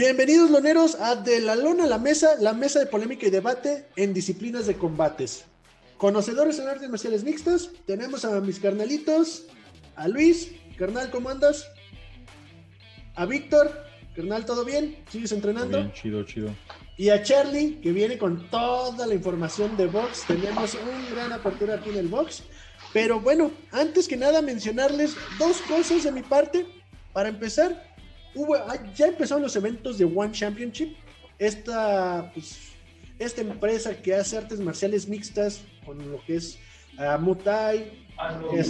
Bienvenidos, loneros, a De la Lona a la Mesa, la mesa de polémica y debate en disciplinas de combates. Conocedores en artes marciales mixtas, tenemos a mis carnalitos, a Luis, carnal, ¿cómo andas? A Víctor, carnal, ¿todo bien? ¿Sigues entrenando? Bien, chido, chido. Y a Charlie, que viene con toda la información de box. Tenemos una gran apertura aquí en el box. Pero bueno, antes que nada mencionarles dos cosas de mi parte. Para empezar, hubo, ah, ya empezaron los eventos de One Championship. Esta, pues, esta empresa que hace artes marciales mixtas con lo que es uh, Muay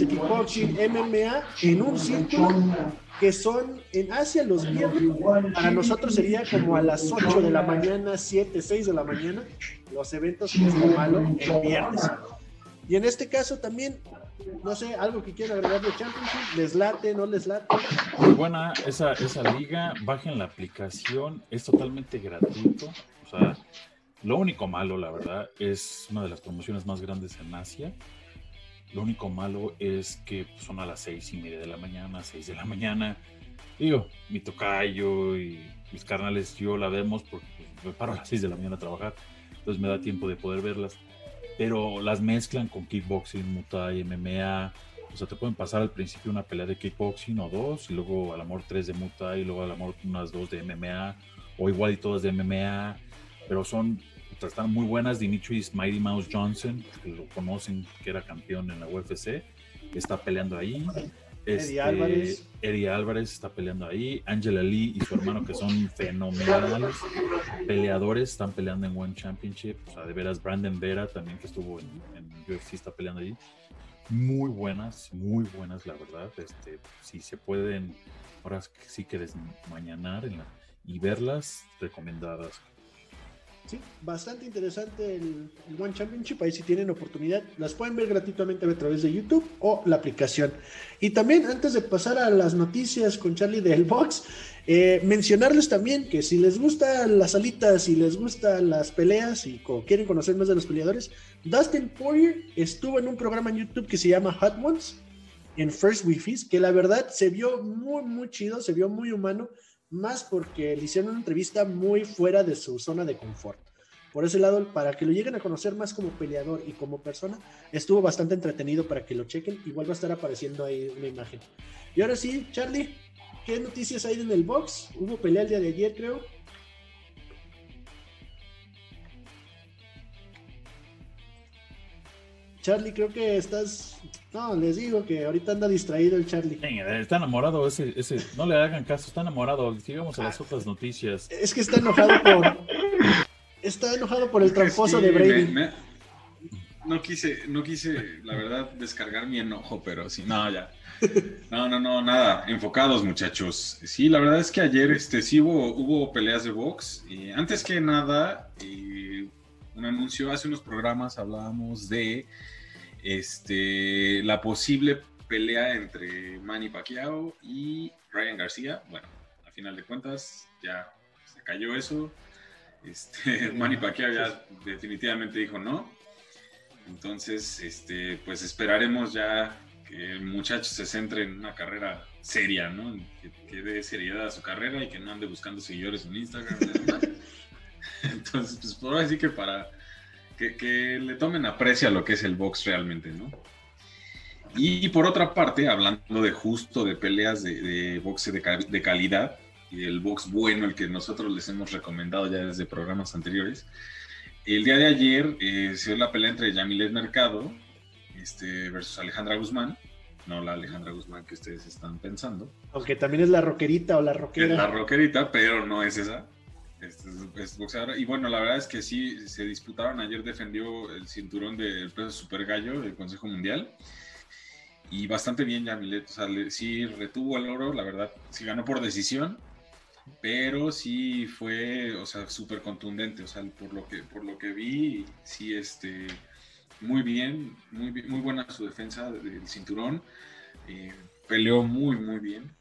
kickboxing, MMA, en un círculo que son en Asia los viernes. Para nosotros sería como a las 8 de la mañana, 7, 6 de la mañana, los eventos que es malo el viernes. Y en este caso también, no sé, algo que quieran agregar de Championship, ¿les late, no les late? Muy buena esa, esa liga, bajen la aplicación, es totalmente gratuito. O sea, lo único malo, la verdad, es una de las promociones más grandes en Asia lo único malo es que son a las seis y media de la mañana, seis de la mañana. Digo, mi tocayo y mis carnales, yo la vemos porque me paro a las seis de la mañana a trabajar, entonces me da tiempo de poder verlas. Pero las mezclan con kickboxing, muay, MMA. O sea, te pueden pasar al principio una pelea de kickboxing o dos, y luego al amor tres de muay, y luego al amor unas dos de MMA, o igual y todas de MMA. Pero son están muy buenas. Dimitris Mighty Mouse Johnson, que lo conocen, que era campeón en la UFC, está peleando ahí. Eddie este, Álvarez. Eddie Álvarez está peleando ahí. Angela Lee y su hermano, que son fenomenales peleadores, están peleando en One Championship. O sea, de veras, Brandon Vera también, que estuvo en, UFC, está peleando ahí. Muy buenas, muy buenas, la verdad. Este, si se pueden, ahora sí que desmañanar y verlas, recomendadas Sí, bastante interesante el, One Championship. Ahí si tienen oportunidad, las pueden ver gratuitamente a través de YouTube o la aplicación. Y también, antes de pasar a las noticias con Charlie del Box, eh, mencionarles también que si les gustan las alitas, si les gustan las peleas y quieren conocer más de los peleadores, Dustin Poirier estuvo en un programa en YouTube que se llama Hot Ones en First Wi-Fi, que la verdad se vio muy, muy chido, se vio muy humano más porque le hicieron una entrevista muy fuera de su zona de confort. Por ese lado, para que lo lleguen a conocer más como peleador y como persona, estuvo bastante entretenido para que lo chequen. Igual va a estar apareciendo ahí una imagen. Y ahora sí, Charlie, ¿qué noticias hay en el box? Hubo pelea el día de ayer, creo. Charlie, creo que estás. No, les digo que ahorita anda distraído el Charlie. está enamorado ese, ese. No le hagan caso, está enamorado. Sigamos a las otras noticias. Es que está enojado por. está enojado por el tramposo de Brady. no quise, no quise, la verdad, descargar mi enojo, pero sí, no, ya. No, no, no, nada. Enfocados, muchachos. Sí, la verdad es que ayer este, sí hubo, hubo peleas de box. Y antes que nada, un anuncio, hace unos programas hablábamos de este, la posible pelea entre Manny Pacquiao y Ryan García. Bueno, a final de cuentas ya se cayó eso. Este, Manny Pacquiao ya definitivamente dijo no. Entonces, este, pues esperaremos ya que el muchacho se centre en una carrera seria, ¿no? Que, dé seriedad a su carrera y que no ande buscando seguidores en Instagram. Entonces, pues por así que para que, le tomen aprecio a lo que es el box realmente, ¿no? Y, por otra parte, hablando de justo de peleas de, de boxe de, calidad y el box bueno, el que nosotros les hemos recomendado ya desde programas anteriores, el día de ayer eh, se dio la pelea entre Yamilet Mercado este, versus Alejandra Guzmán, no la Alejandra Guzmán que ustedes están pensando. Aunque también es la roquerita o la roquera. Es la roquerita, pero no es esa. Y bueno, la verdad es que sí, se disputaron. Ayer defendió el cinturón del peso super gallo del Consejo Mundial. Y bastante bien, Yamilet. O sea, sí retuvo el oro, la verdad, sí ganó por decisión. Pero sí fue, o sea, súper contundente. O sea, por lo que, por lo que vi, sí, este, muy bien, muy, muy buena su defensa del cinturón. Eh, peleó muy, muy bien.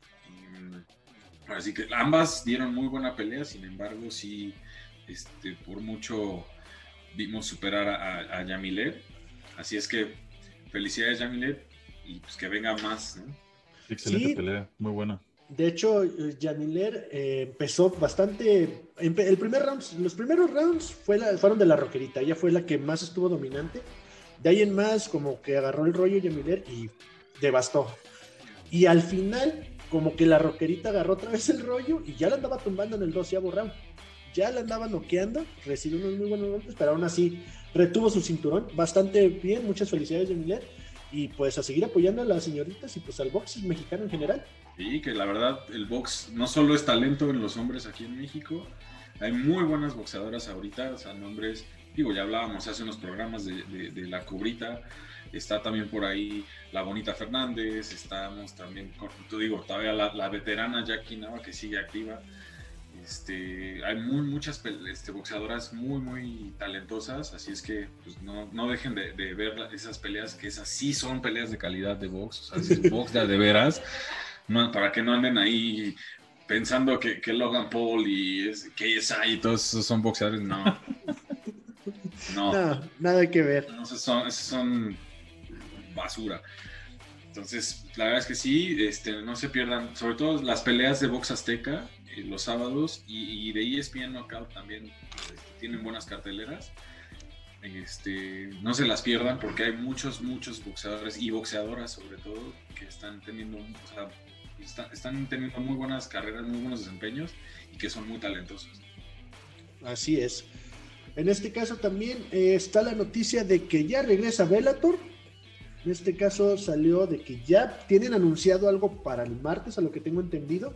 Así que ambas dieron muy buena pelea, sin embargo, sí, este, por mucho vimos superar a, a Yamilet. Así es que felicidades Yamilet y pues que venga más. Excelente pelea, muy buena. De hecho, Jamiler eh, empezó bastante. El primer round, los primeros rounds fue fueron de la roquerita. Ella fue la que más estuvo dominante. De ahí en más, como que agarró el rollo Jamiler y devastó. Y al final, como que la roquerita agarró otra vez el rollo y ya la andaba tumbando en el doceavo round. Ya la andaba noqueando, recibió unos muy buenos golpes, pero aún así retuvo su cinturón bastante bien. Muchas felicidades, Jamiler y pues a seguir apoyando a las señoritas y pues al box mexicano en general. Sí, que la verdad el box no solo es talento en los hombres aquí en México, hay muy buenas boxeadoras ahorita, o sea, nombres, digo, ya hablábamos hace unos programas de, de, la cubrita, está también por ahí la bonita Fernández, estamos también, tú digo, todavía la, la veterana Jackie Nava que sigue activa. Este, hay muy, muchas este, boxeadoras muy, muy talentosas, así es que pues, no, no, dejen de, ver esas peleas, que esas sí son peleas de calidad de box, o sea, es box de, de veras, no, para que no anden ahí pensando que, que Logan Paul y es, KSI y todos esos son boxeadores, no. No, nada que ver. esos son, esos son basura. Entonces, la verdad es que sí, este, no se pierdan, sobre todo las peleas de box azteca, eh, los sábados y, de ESPN Knockout también este, tienen buenas carteleras. Este, no se las pierdan porque hay muchos, muchos boxeadores y boxeadoras sobre todo que están teniendo, están teniendo muy buenas carreras, muy buenos desempeños y que son muy talentosos. Así es. En este caso también eh, está la noticia de que ya regresa Bellator. En este caso salió de que ya tienen anunciado algo para el martes, a lo que tengo entendido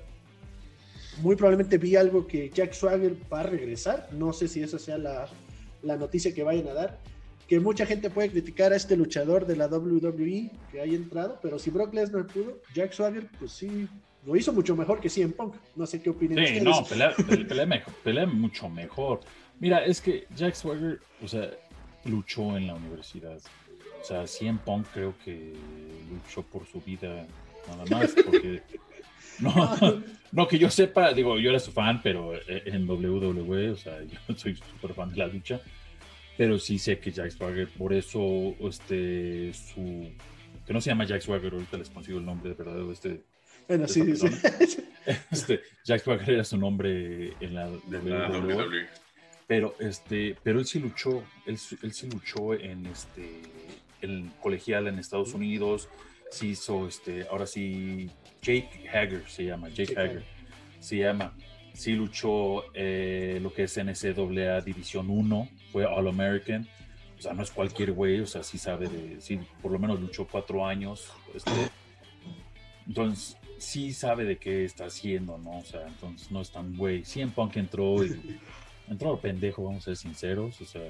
muy probablemente vi algo que Jack Swagger va a regresar. No sé si esa sea la, noticia que vayan a dar. Que mucha gente puede criticar a este luchador de la WWE que haya entrado, pero si Brock Lesnar pudo, Jack Swagger, pues sí, lo hizo mucho mejor que CM Punk. No sé qué opinan sí, no, pelea, pelea, mucho mejor. Mira, es que Jack Swagger, o sea, luchó en la universidad. O sea, CM Punk creo que luchó por su vida nada más, porque no, no, que yo sepa, digo, yo era su fan, pero en WWE, o sea, yo soy súper fan de la lucha, pero sí sé que Jack Swagger, por eso, este, su, que no se llama Jack Swagger, ahorita les consigo el nombre de verdad, este, bueno, sí, sí. Este, Jack Swagger era su nombre en la WWE. Pero, este, pero él sí luchó, él, él sí luchó en este, el colegial en Estados Unidos, sí hizo, este, ahora sí, Jake Hager se llama, Jake, Hager, se llama. Sí luchó eh, lo que es NCAA División 1, fue All American. O sea, no es cualquier güey, o sea, sí sabe de, sí, por lo menos luchó cuatro años. Este, entonces, sí sabe de qué está haciendo, ¿no? O sea, entonces no es tan güey. En Punk entró y entró pendejo, vamos a ser sinceros. O sea,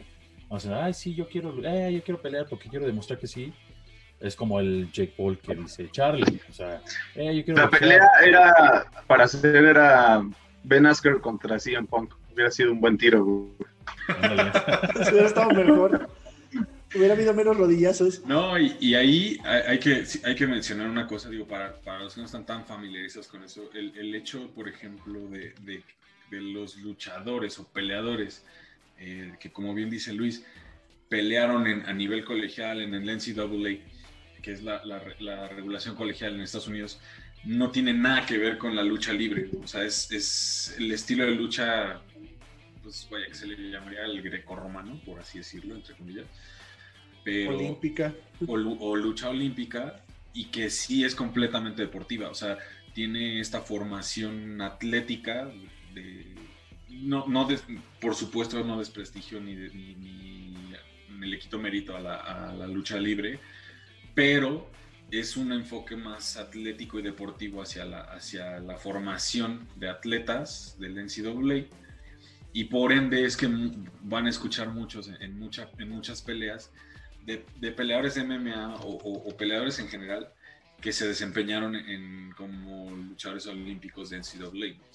vamos a decir, ay, sí, yo quiero, eh, yo quiero pelear porque quiero demostrar que sí es como el Jake Paul que dice Charlie. O sea, eh, La pelea era, para hacer, era Ben Asker contra CM Punk. Hubiera sido un buen tiro. hubiera estado mejor. Hubiera habido menos rodillazos. No, y, ahí hay, que, hay que mencionar una cosa, digo, para, para los que no están tan familiarizados con eso, el, el hecho, por ejemplo, de, de, de, los luchadores o peleadores, eh, que como bien dice Luis, pelearon en, a nivel colegial en el NCAA que es la, la, regulación colegial en Estados Unidos, no tiene nada que ver con la lucha libre. O sea, es, es el estilo de lucha, pues vaya que se le llamaría el greco-romano, por así decirlo, entre comillas. Pero, olímpica. O, lucha olímpica, y que sí es completamente deportiva. O sea, tiene esta formación atlética de, no, no por supuesto no desprestigio ni, ni, ni, le quito mérito a la, a la, lucha libre, pero es un enfoque más atlético y deportivo hacia la, hacia la formación de atletas del NCAA y por ende es que van a escuchar muchos en, en muchas peleas de, peleadores de MMA o, peleadores en general que se desempeñaron en, como luchadores olímpicos de NCAA. O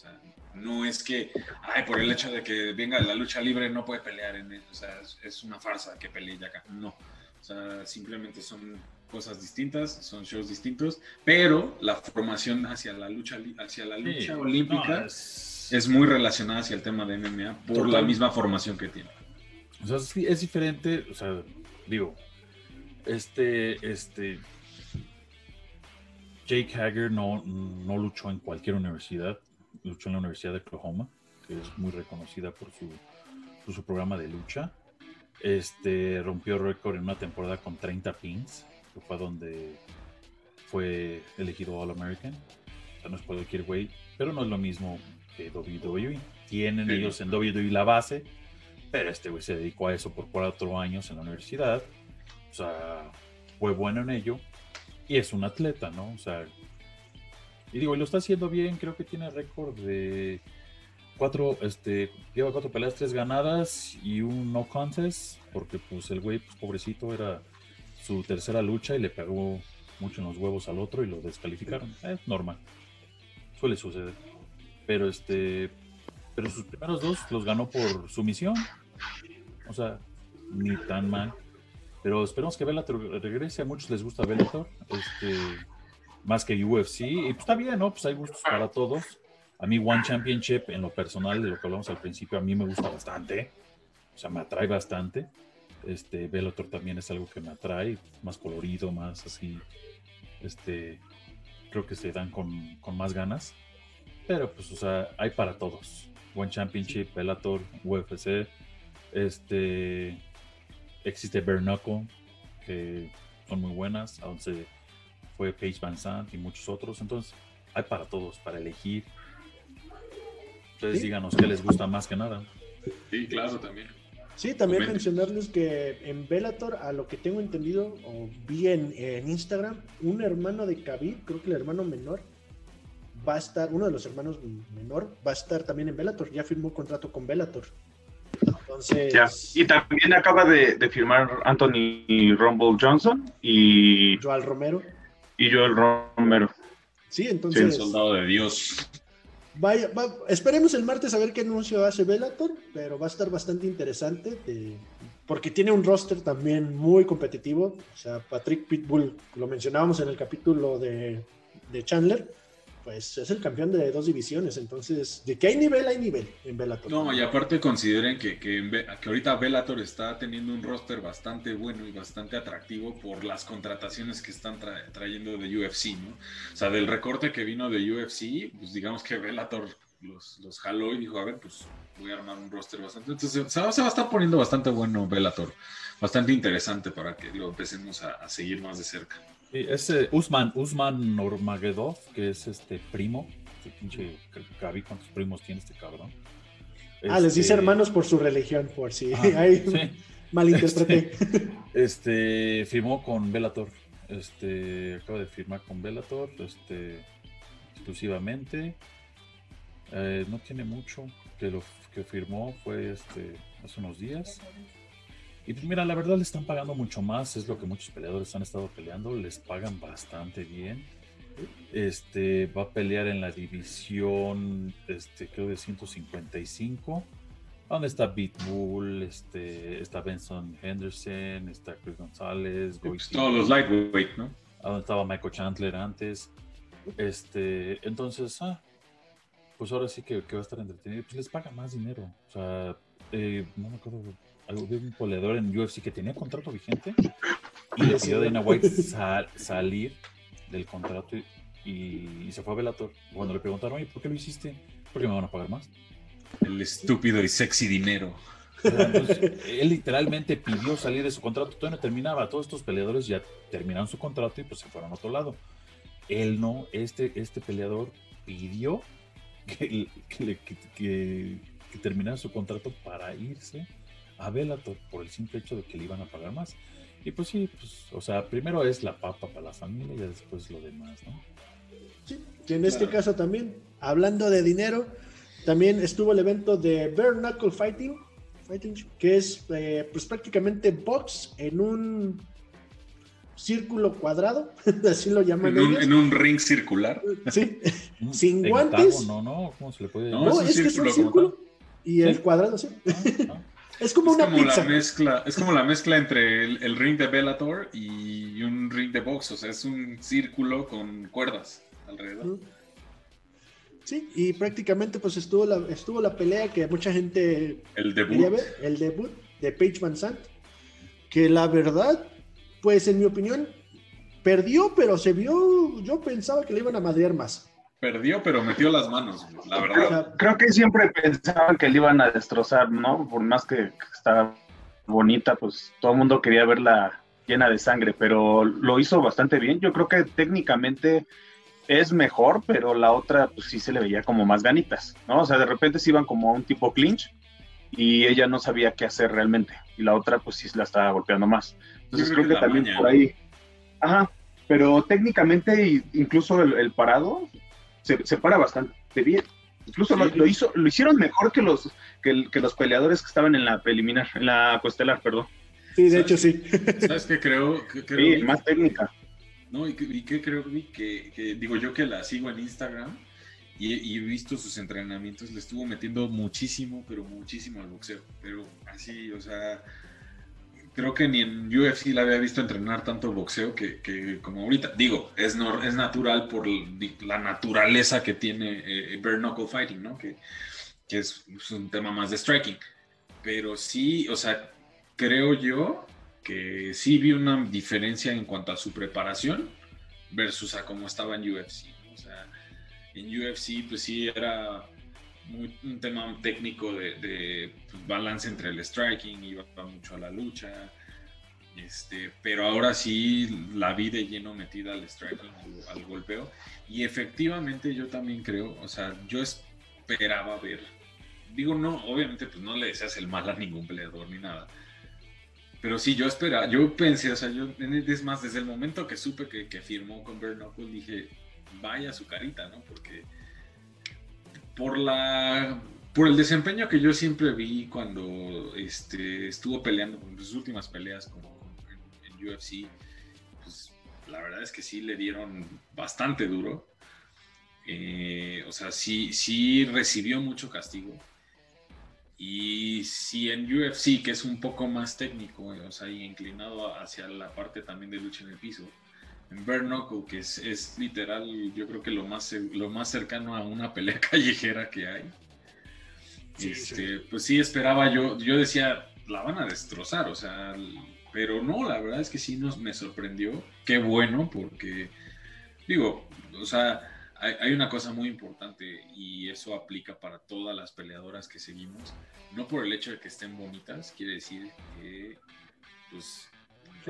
no es que, ay, por el hecho de que venga la lucha libre no puede pelear en eso. O sea, es, es una farsa que pelee ya acá. No. O sea, simplemente son cosas distintas, son shows distintos, pero la formación hacia la lucha, hacia la lucha olímpica es... muy relacionada hacia el tema de MMA por la misma formación que tiene. O sea, es, diferente, o sea, digo, este, este, Jake Hager no, no luchó en cualquier universidad, luchó en la Universidad de Oklahoma, que es muy reconocida por su, por su programa de lucha. Este rompió récord en una temporada con 30 pins, que fue donde fue elegido All American. O sea, no es cualquier güey, pero no es lo mismo que WWE. Tienen Sí. ellos en WWE la base, pero este güey se dedicó a eso por cuatro años en la universidad. O sea, fue bueno en ello y es un atleta, ¿no? O sea, y digo, y lo está haciendo bien, creo que tiene récord de cuatro, este, lleva cuatro peleas, tres ganadas y un no contest, porque pues el güey, pues pobrecito, era su tercera lucha y le pegó mucho en los huevos al otro y lo descalificaron. Es normal, suele suceder. Pero este, pero sus primeros dos los ganó por sumisión, o sea, ni tan mal. Pero esperemos que Bellator regrese. A muchos les gusta Bellator, este, más que UFC. Y pues está bien, ¿no? Pues hay gustos para todos. A mí One Championship, en lo personal, de lo que hablamos al principio, a mí me gusta bastante. O sea, me atrae bastante. Este, Bellator también es algo que me atrae, más colorido, más así. Este, creo que se dan con, con más ganas. Pero pues, o sea, hay para todos. One Championship, Bellator, UFC. Este, existe Bare Knuckle, que son muy buenas, a donde se fue Paige Van Sant y muchos otros. Entonces, hay para todos, para elegir. Sí. díganos qué les gusta más que nada. Sí, claro, también. Sí, también mencionarles que en Bellator, a lo que tengo entendido, o vi en, en Instagram, un hermano de Khabib, creo que el hermano menor, va a estar, uno de los hermanos menor, va a estar también en Bellator, ya firmó contrato con Bellator. Entonces, Ya. Y también acaba de, de firmar Anthony Rumble Johnson y, Joal Romero. Y Joel Romero. Sí, El entonces, soldado de Dios. vaya, va- esperemos el martes a ver qué anuncio hace Bellator, pero va a estar bastante interesante, eh, porque tiene un roster también muy competitivo. O sea, Patrick Pitbull, lo mencionábamos en el capítulo de, de Chandler, pues es el campeón de dos divisiones. Entonces, de que hay nivel, hay nivel en Bellator. No, y aparte consideren que, que, que ahorita Bellator está teniendo un roster bastante bueno y bastante atractivo por las contrataciones que están tra- trayendo de UFC, ¿no? O sea, del recorte que vino de UFC, pues digamos que Bellator los, los jaló y dijo, a ver, pues voy a armar un roster bastante. Entonces se va, a estar poniendo bastante bueno Bellator, bastante interesante para que lo empecemos a seguir más de cerca. Y ese Usman, Usman Normagedov, que es este primo, este pinche Gaby, ¿cuántos primos tiene este cabrón? Ah, les dice Este, hermanos por su religión, por si ah, sí. malinterpreté. Este firmó con Bellator. Este acaba de firmar con Bellator, este exclusivamente. Eh, no tiene mucho que lo que firmó fue este hace unos días. Y pues mira, la verdad le están pagando mucho más, es lo que muchos peleadores han estado peleando, les pagan bastante bien. Este va a pelear en la división, este creo de 155. ¿Dónde está Pitbull? Este, está Benson Henderson, está Chris González, Pues, todos los lightweight, ¿no? ¿a dónde estaba Michael Chandler antes. Este, entonces, ah, pues ahora sí que, que va a estar entretenido. Pues les paga más dinero. O sea, eh, no me acuerdo, algo de un peleador en UFC que tenía contrato vigente y a Dana White sal- salir del contrato y, y- y se fue a Bellator. Cuando le preguntaron, oye, ¿por qué lo hiciste? Porque me van a pagar más. El estúpido y sexy dinero. Entonces, él literalmente pidió salir de su contrato, todavía no terminaba. Todos estos peleadores ya terminaron su contrato y pues se fueron a otro lado. Él no, este, este peleador pidió que, que, le- que- que- que terminara su contrato para irse a Bellator por el simple hecho de que le iban a pagar más. Y pues sí, pues, o sea, primero es la papa para la familia y después lo demás, ¿no? Sí, y en este Claro. caso también, hablando de dinero, también estuvo el evento de Bare Knuckle Fighting, Fighting que es eh, pues prácticamente box en un círculo cuadrado, así lo llaman En un, ellos. en un ring circular. Sí, Sin guantes. octavo, No, no, ¿cómo se le puede No, no, es es que es un círculo y el cuadrado, sí. Ah, ah. Es como Es una como, pizza. la mezcla, es como la mezcla entre el, el ring de Bellator y un ring de box. O sea, es un círculo con cuerdas alrededor. Sí, y prácticamente pues estuvo la, estuvo la pelea que mucha gente El debut. ver, el debut de Paige Van Sant, que la verdad, pues en mi opinión, perdió, pero se vio, yo pensaba que le iban a madrear más. Perdió, pero metió las manos, la verdad. Creo que siempre pensaban que le iban a destrozar, ¿no? Por más que estaba bonita, pues todo el mundo quería verla llena de sangre, pero lo hizo bastante bien. Yo creo que técnicamente es mejor, pero la otra pues sí se le veía como más ganitas, ¿no? O sea, de repente se iban como a un tipo clinch y ella no sabía qué hacer realmente. Y la otra pues sí la estaba golpeando más. Entonces creo, que, también por ahí... Ajá, pero técnicamente incluso el, parado se, se, para bastante bien. Incluso lo, hizo, lo hicieron mejor que los, que, los peleadores que estaban en la preliminar, en la coestelar, perdón. Sí, de hecho sí. ¿Sabes qué creo? sí, más técnica. No, y, qué creo que, que, digo yo que la sigo en Instagram y, he visto sus entrenamientos, le estuvo metiendo muchísimo, pero muchísimo al boxeo. Pero así, o sea, creo que ni en UFC la había visto entrenar tanto boxeo que, como ahorita. Digo, es, es natural por la naturaleza que tiene eh, bare knuckle fighting, ¿no? Que, es, un tema más de striking. Pero sí, o sea, creo yo que sí vi una diferencia en cuanto a su preparación versus a cómo estaba en UFC. O sea, en UFC pues sí era un tema técnico de, pues, balance entre el striking, iba mucho a la lucha. Este, pero ahora sí la vi de lleno metida al striking, al, golpeo. Y efectivamente yo también creo, o sea, yo esperaba ver, digo, no, obviamente pues no le deseas el mal a ningún peleador ni nada. Pero sí, yo esperaba, yo pensé, o sea, yo, es más, desde el momento que supe que, que firmó con Bare dije, vaya su carita, ¿no? Porque por la por el desempeño que yo siempre vi cuando este, estuvo peleando en sus últimas peleas como en, UFC, pues la verdad es que sí le dieron bastante duro. Eh, o sea, sí, sí recibió mucho castigo. Y si en UFC, que es un poco más técnico, o sea, y inclinado hacia la parte también de lucha en el piso, en Bare que es, literal, yo creo que lo más, lo más cercano a una pelea callejera que hay. este, Pues sí, esperaba yo, yo decía, la van a destrozar, o sea, pero no, la verdad es que sí nos, me sorprendió. Qué bueno, porque, digo, o sea, hay, hay, una cosa muy importante y eso aplica para todas las peleadoras que seguimos. No por el hecho de que estén bonitas, quiere decir que, pues,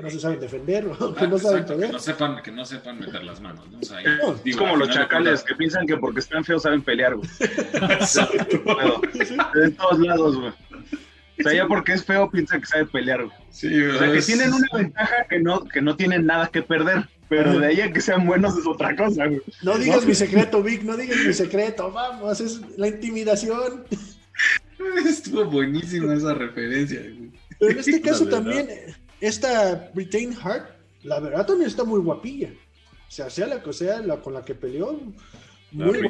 que no se saben defender, que no saben Que no sepan, que no sepan meter las manos, ¿no? es como los chacales que piensan que porque están feos saben pelear, güey. de todos lados, güey. O sea, ya porque es feo piensa que sabe pelear, güey. Sí, o sea, que tienen una ventaja que no, que no tienen nada que perder. Pero de ahí a que sean buenos es otra cosa, güey. No digas mi secreto, Vic, no digas mi secreto, vamos, es la intimidación. Estuvo buenísima esa referencia, güey. Pero en este caso también, esta Britain Hart, la verdad también está muy guapilla. O sea, sea la que sea la con la que peleó. Muy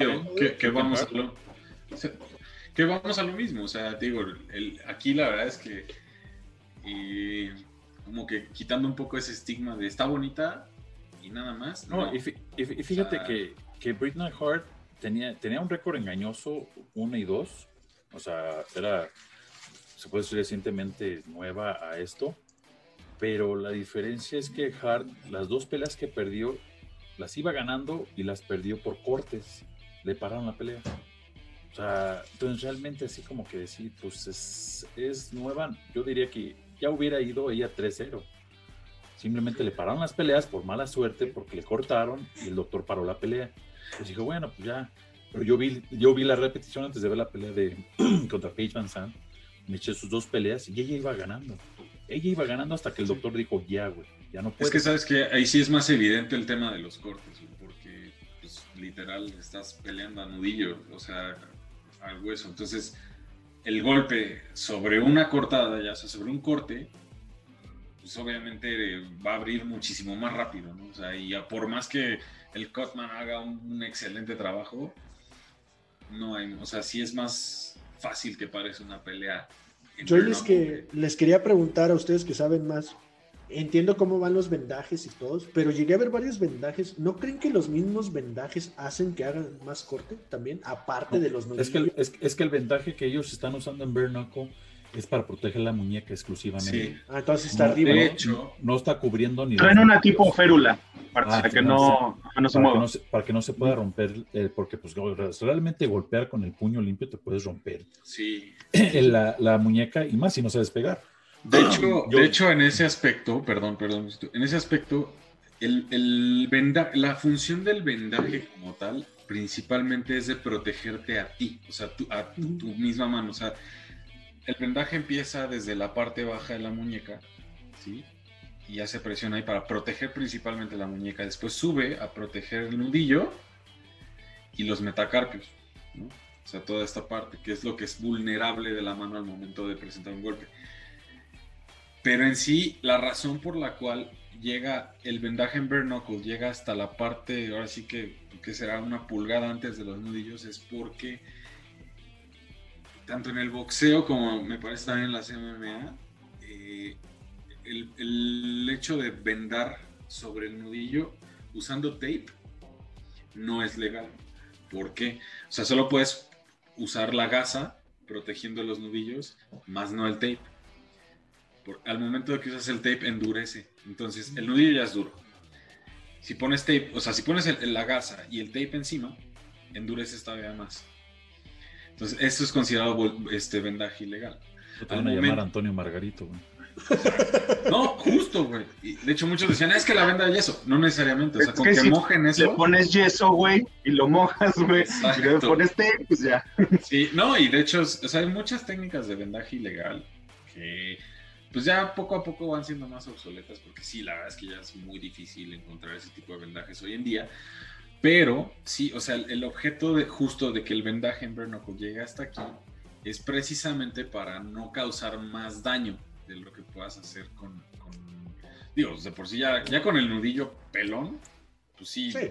que, vamos a lo, que vamos a lo mismo. O sea, digo, el, aquí la verdad es que como que quitando un poco ese estigma de está bonita y nada más. No, y, fíjate que, que Britney Hart tenía, tenía un récord engañoso, 1 y 2. O sea, era, se puede decir recientemente nueva a esto pero la diferencia es que Hart, las dos peleas que perdió, las iba ganando y las perdió por cortes. Le pararon la pelea. O sea, entonces realmente así como que decir, pues es, es nueva. Yo diría que ya hubiera ido ella 3-0. Simplemente le pararon las peleas por mala suerte, porque le cortaron y el doctor paró la pelea. Pues dijo, bueno, pues ya. Pero yo vi, yo vi la repetición antes de ver la pelea de contra Paige Van Zandt. Me eché sus dos peleas y ella iba ganando ella iba ganando hasta que el doctor dijo, ya, güey, ya no puede. Es que sabes que ahí sí es más evidente el tema de los cortes, porque pues, literal estás peleando a nudillo, o sea, al hueso. Entonces, el golpe sobre una cortada, ya sea, sobre un corte, pues obviamente va a abrir muchísimo más rápido, ¿no? O sea, y por más que el Cutman haga un, excelente trabajo, no hay, o sea, sí es más fácil que parezca una pelea yo les, que, les quería preguntar a ustedes que saben más. Entiendo cómo van los vendajes y todos, pero llegué a ver varios vendajes. ¿No creen que los mismos vendajes hacen que hagan más corte también, aparte de los es que, el, es, que el vendaje que ellos están usando en Bare es para proteger la muñeca exclusivamente. Sí. Ah, entonces está No, arriba. de ¿no? hecho, No está cubriendo ni Traen una tipo férula para Ah, que sí, no, no se para que mueva. no se, para que no se pueda romper, eh, porque pues realmente golpear con el puño limpio te puedes romper sí. la, la muñeca y más si no sabes pegar. De hecho, Yo- de hecho, en ese aspecto, perdón, perdón, en ese aspecto, el, el venda- la función del vendaje como tal, principalmente es de protegerte a ti, o sea, tú- a tu, tu misma mano. O sea, el vendaje empieza desde la parte baja de la muñeca, ¿sí? Y hace presión ahí para proteger principalmente la muñeca. Después sube a proteger el nudillo y los metacarpios, ¿no? O sea, toda esta parte, que es lo que es vulnerable de la mano al momento de presentar un golpe. Pero en sí, la razón por la cual llega el vendaje en bare knuckle, llega hasta la parte, ahora sí que, que será una pulgada antes de los nudillos, es porque tanto en el boxeo como me parece también en las MMA, eh, el, hecho de vendar sobre el nudillo usando tape no es legal. ¿Por qué? O sea, solo puedes usar la gasa protegiendo los nudillos, más no el tape. Por- al momento de que usas el tape, endurece. Entonces, el nudillo ya es duro. Si pones tape, o sea, si pones la gasa y el tape encima, endurece todavía más. Entonces, esto es considerado este vendaje ilegal. Te Al van a llamar momento- Antonio Margarito, güey. No, justo, güey. Y De hecho, muchos decían, es que la venda de yeso. No necesariamente. O sea, Es con que que, si mojen Le eso. pones yeso, güey, y lo mojas, güey. Y le pones tape, pues ya. Sí, no, y de hecho, o sea, hay muchas técnicas de vendaje ilegal que pues ya poco a poco van siendo más obsoletas porque sí, la verdad es que ya es muy difícil encontrar ese tipo de vendajes hoy en día. Pero sí, o sea, el, objeto de, justo de que el vendaje en Bernocle llegue hasta aquí es precisamente para no causar más daño de lo que puedas hacer con, con digo, de por sí ya, ya con el nudillo pelón, pues sí, Sí.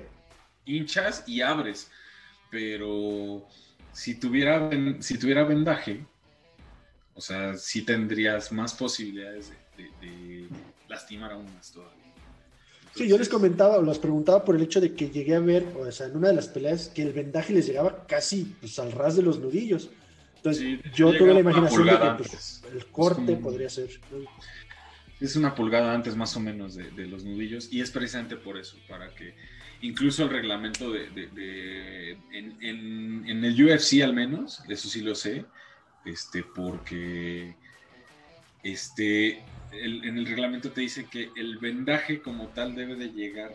hinchas y abres. Pero si tuviera, si tuviera vendaje, o sea, sí tendrías más posibilidades de, de- de lastimar aún más todavía. Sí, yo les comentaba o les preguntaba por el hecho de que llegué a ver, o sea, en una de las peleas, que el vendaje les llegaba casi pues, al ras de los nudillos. Entonces, Sí, yo tuve la imaginación de que pues, el corte como- podría ser. Es una pulgada antes más o menos de, de los nudillos y es precisamente por eso, para que incluso el reglamento de, de- de- en, en- en el UFC al menos, eso sí lo sé, este, porque este, el- en el reglamento te dice que el vendaje como tal debe de llegar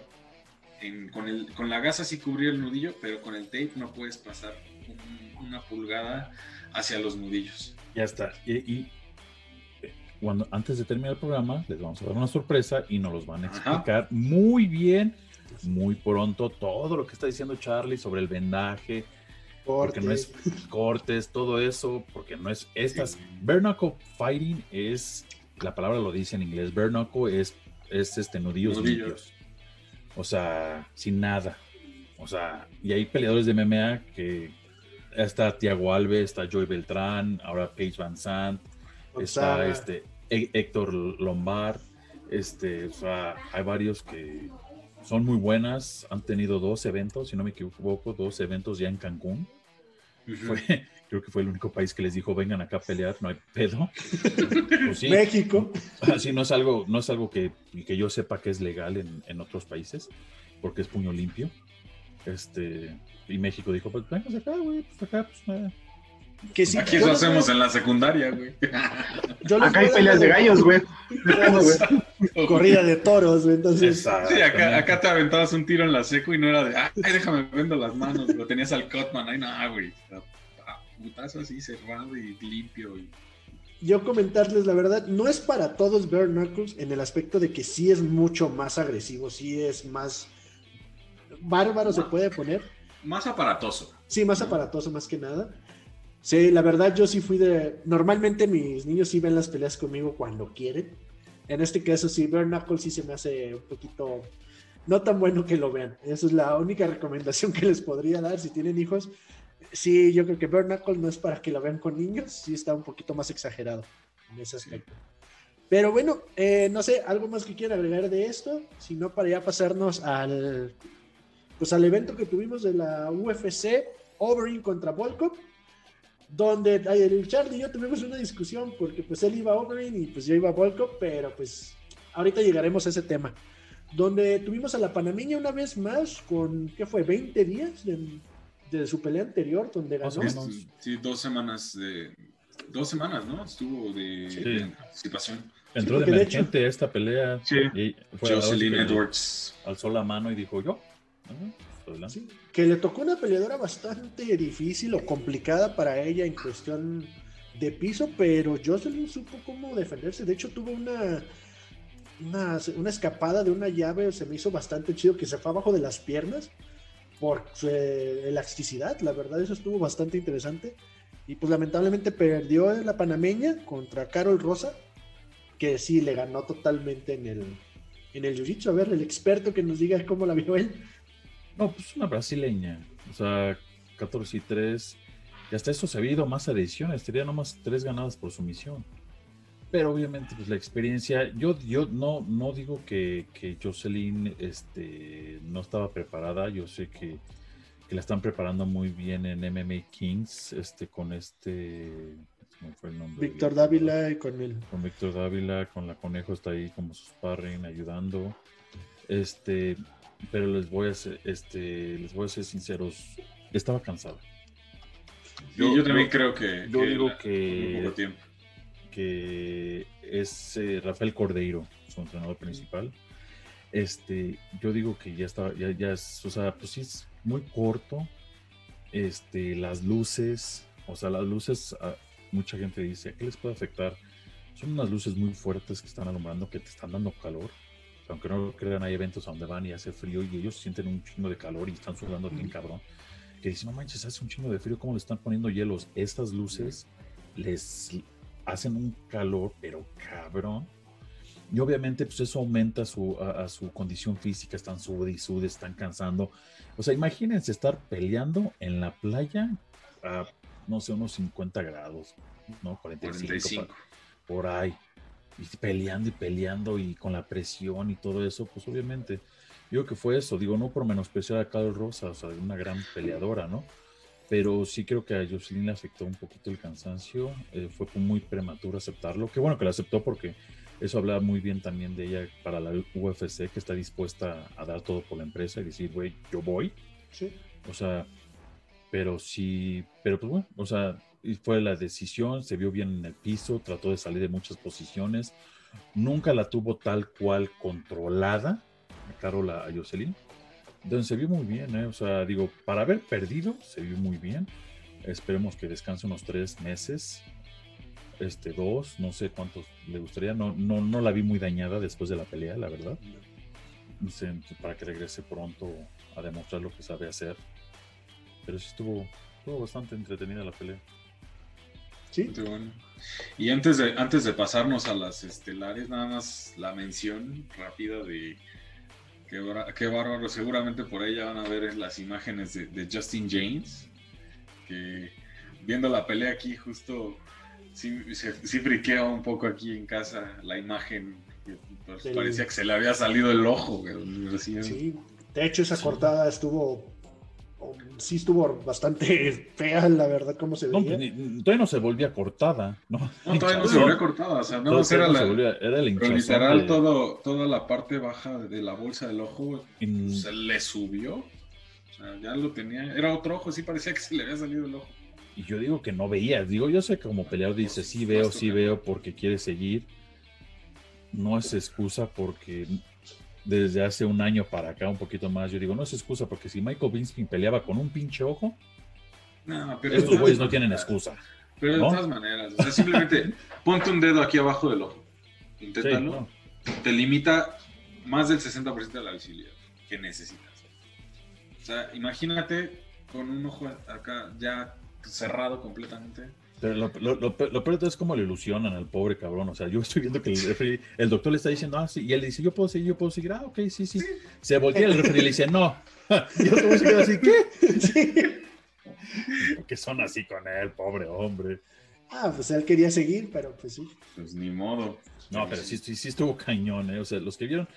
en- con, el, con la gasa sí cubrir el nudillo, pero con el tape no puedes pasar un- una pulgada hacia los nudillos. Ya está. Y, y, cuando, antes de terminar el programa, les vamos a dar una sorpresa y nos los van a Ajá. explicar muy bien, muy pronto, todo lo que está diciendo Charlie sobre el vendaje, porque no es cortes, todo eso, porque no es estas. Bare knuckle fighting es, la palabra lo dice en inglés, bare knuckle es, es este, nudillos Nudillos. limpios. O sea, sin nada. O sea, y hay peleadores de MMA que está Tiago Alves, está Joy Beltrán, ahora Paige Van Sant, está este Hé- Héctor Lombard, este, o sea, hay varios que son muy buenas, han tenido dos eventos, si no me equivoco, dos eventos ya en Cancún. Fue, creo que fue el único país que les dijo, vengan acá a pelear, no hay pedo. Pues sí, México. así no es algo, no es algo que, que yo sepa que es legal en, en otros países, porque es puño limpio. Este, y México dijo, pues vengan acá, güey, pues acá, pues eh, Que sí, Aquí eso hacemos en la secundaria, güey. Acá hay peleas de gallos, güey. Corrida de toros, güey, entonces. Sí, acá, te aventabas un tiro en la seco y no era de, ay, déjame vendo las manos. Lo tenías al Cotman, ay, no, güey. Putazo así cerrado y limpio. Y... yo comentarles la verdad, no es para todos Bare Knuckles en el aspecto de que sí es mucho más agresivo, sí es más bárbaro se puede poner, Más aparatoso. sí, más aparatoso más que nada. Sí, la verdad yo sí fui de... Normalmente mis niños sí ven las peleas conmigo cuando quieren. En este caso sí, Bare Knuckles sí se me hace un poquito... No tan bueno que lo vean. Esa es la única recomendación que les podría dar si tienen hijos. Sí, yo creo que Bare no es para que lo vean con niños, sí está un poquito más exagerado en ese aspecto. Pero bueno, eh, no sé, algo más que quieran agregar de esto, si no para ya pasarnos al pues al evento que tuvimos de la UFC, Overeem contra Volkov. Donde el Charlie y yo tuvimos una discusión porque pues él iba a Overeem y pues yo iba a Volko, pero pues ahorita llegaremos a ese tema. Donde tuvimos a la panameña una vez más con, ¿qué fue? 20 días de, de su pelea anterior donde ganó. Sí, dos semanas de... Dos semanas, ¿no? Estuvo de, participación. Entró de emergente esta pelea. Sí. Y Jocelyn Edwards. Alzó la mano y dijo yo. Sí, que le tocó una peleadora bastante difícil o complicada para ella en cuestión de piso, pero Jocelyn supo cómo defenderse. De hecho, tuvo una, una, escapada de una llave, se me hizo bastante chido, que se fue abajo de las piernas por su eh, elasticidad. La verdad, eso estuvo bastante interesante. Y pues lamentablemente perdió la panameña contra Carol Rosa, que sí le ganó totalmente en el, en el jiu-jitsu. A ver, el experto que nos diga cómo la vio él. No, pues una brasileña. O sea, 14 y 3. Y hasta eso se ha habido más ediciones. Tenía nomás tres ganadas por sumisión. Pero obviamente, pues la experiencia. Yo, yo no, no digo que, que Jocelyn este, no estaba preparada. Yo sé que, que la están preparando muy bien en MMA Kings. Este, con este. ¿Cómo fue el nombre? Víctor Dávila y con él. Con Víctor Dávila, con la Conejo está ahí como sus sparring, ayudando. Este, pero les voy a ser, este, les voy a ser sinceros, estaba cansado. Yo, yo también creo que. Yo digo que. Que es eh, Rafael Cordeiro, su entrenador principal. Este, yo digo que ya estaba, ya, ya es, o sea, pues sí es muy corto. Este, las luces, o sea, las luces, ah, mucha gente dice, ¿qué les puede afectar? Son unas luces muy fuertes que están alumbrando, que te están dando calor aunque no crean, hay eventos a donde van y hace frío y ellos sienten un chingo de calor y están sudando bien cabrón. Que dicen, no manches, hace un chingo de frío, ¿cómo le están poniendo hielos? Estas luces les hacen un calor, pero cabrón. Y obviamente, pues eso aumenta su, a, su condición física, están sud y sud, están cansando. O sea, imagínense estar peleando en la playa a, no sé, unos 50 grados, ¿no? 45. por ahí y peleando y peleando y con la presión y todo eso, pues obviamente, yo que fue eso, digo, no por menospreciar a Carlos Rosa, o sea, una gran peleadora, ¿no? Pero sí creo que a Jocelyn le afectó un poquito el cansancio, eh, fue muy prematuro aceptarlo, qué bueno que lo aceptó porque eso habla muy bien también de ella para la UFC, que está dispuesta a dar todo por la empresa y decir, güey, yo voy. Sí. O sea, pero sí, pero pues bueno, o sea, fue la decisión, se vio bien en el piso, trató de salir de muchas posiciones, nunca la tuvo tal cual controlada, Carola a Jocelyn. Entonces se vio muy bien, ¿eh? o sea, digo, para haber perdido, se vio muy bien. Esperemos que descanse unos tres meses, este, dos, no sé cuántos le gustaría. No, no, no la vi muy dañada después de la pelea, la verdad. para que regrese pronto a demostrar lo que sabe hacer. Pero sí estuvo, estuvo bastante entretenida la pelea. Y antes de, antes de pasarnos a las estelares, nada más la mención rápida de qué, bárbaro, seguramente por ahí van a ver las imágenes de, Justin James, que viendo la pelea aquí justo sí, sí friqueó un poco aquí en casa la imagen, pues, parecía que se le había salido el ojo. Sí, de hecho esa cortada estuvo sí estuvo bastante fea, la verdad, cómo se veía. No, todavía no se volvía cortada, ¿no? No, todavía no se volvía cortada, o sea, no, era, la, era el pero literal todo, toda la parte baja de la bolsa del ojo se le subió, o sea, ya lo tenía, era otro ojo, sí parecía que se le había salido el ojo. Y yo digo que no veía, digo, yo sé que como peleador dice, sí veo, sí veo porque quiere seguir, no es excusa porque desde hace un año para acá, un poquito más, yo digo, no es excusa, porque si Michael Binsky peleaba con un pinche ojo, estos güeyes no tienen excusa. Pero de todas maneras, simplemente ponte un dedo aquí abajo del ojo, inténtalo, te limita más del 60% de la visibilidad que necesitas. O sea, imagínate con un ojo acá ya cerrado completamente pero lo, lo, lo, peor es como le ilusionan al pobre cabrón. O sea, yo estoy viendo que el referee, el doctor le está diciendo, ah, sí, y él dice, yo puedo seguir, yo puedo seguir, ah, ok, sí, sí. Se voltea el referee y le dice, no. Y otro se queda así, ¿qué? Sí. Porque son así con él, pobre hombre. Ah, pues él quería seguir, pero pues sí. Pues ni modo. No, pero sí, sí, sí estuvo cañón, ¿eh? O sea, los que vieron.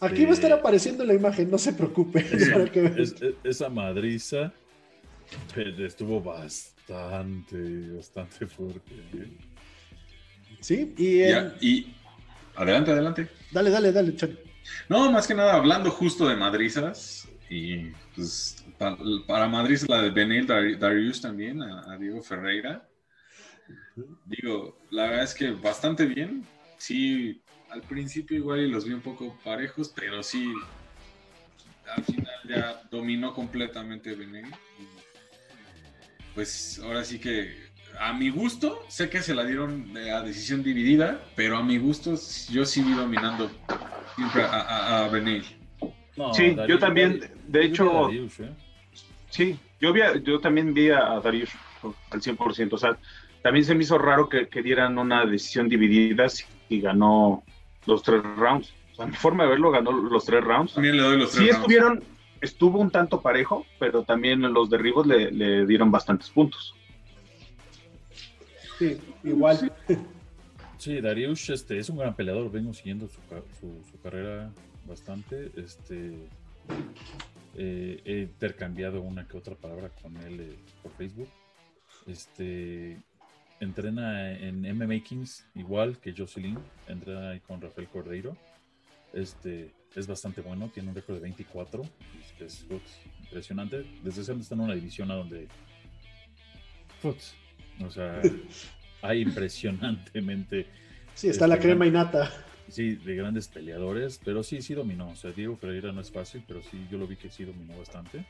Aquí va a estar este, apareciendo la imagen, no se preocupe. esa madriza Estuvo bastante, bastante fuerte. ¿eh? Sí, y, Ya, y adelante, adelante. dale, dale, dale, Chani. No, más que nada, hablando justo de madrizas, y pues pa- para Madrid la de Benil Dar- Darius también, a, a Diego Ferreira. Digo, la verdad es que bastante bien. Sí, al principio igual y los vi un poco parejos, pero sí, al final ya dominó completamente Benil. Pues ahora sí que, a mi gusto, sé que se la dieron de- a decisión dividida, pero a mi gusto yo sí vi dominando siempre a, a, a Benil. No, Sí, Darius- yo también, Darius- de hecho, Darius, ¿eh? Sí, yo, vi a- yo también vi a Darius al 100%. O sea, también se me hizo raro que, que dieran una decisión dividida si- y ganó los tres rounds. O sea, mi forma de verlo ganó los tres rounds. También le doy los tres Sí rounds. estuvieron, estuvo un tanto parejo, pero también los derribos le, le dieron bastantes puntos. Sí, igual. Sí, Darius este, es un gran peleador, vengo siguiendo su- su carrera bastante. Este, eh, he intercambiado una que otra palabra con él eh, por Facebook. Este, entrena en MMA Kings, igual que Jocelyn, entrena ahí con Rafael Cordeiro. Este, es bastante bueno, tiene un récord de 24, es, es, impresionante. Desde siempre está en una división a donde, putz, o sea, hay impresionantemente Sí, está la Este, crema y nata. Sí, de grandes peleadores, pero sí, sí dominó. O sea, Diego Ferreira no es fácil, pero sí, yo lo vi que sí dominó bastante.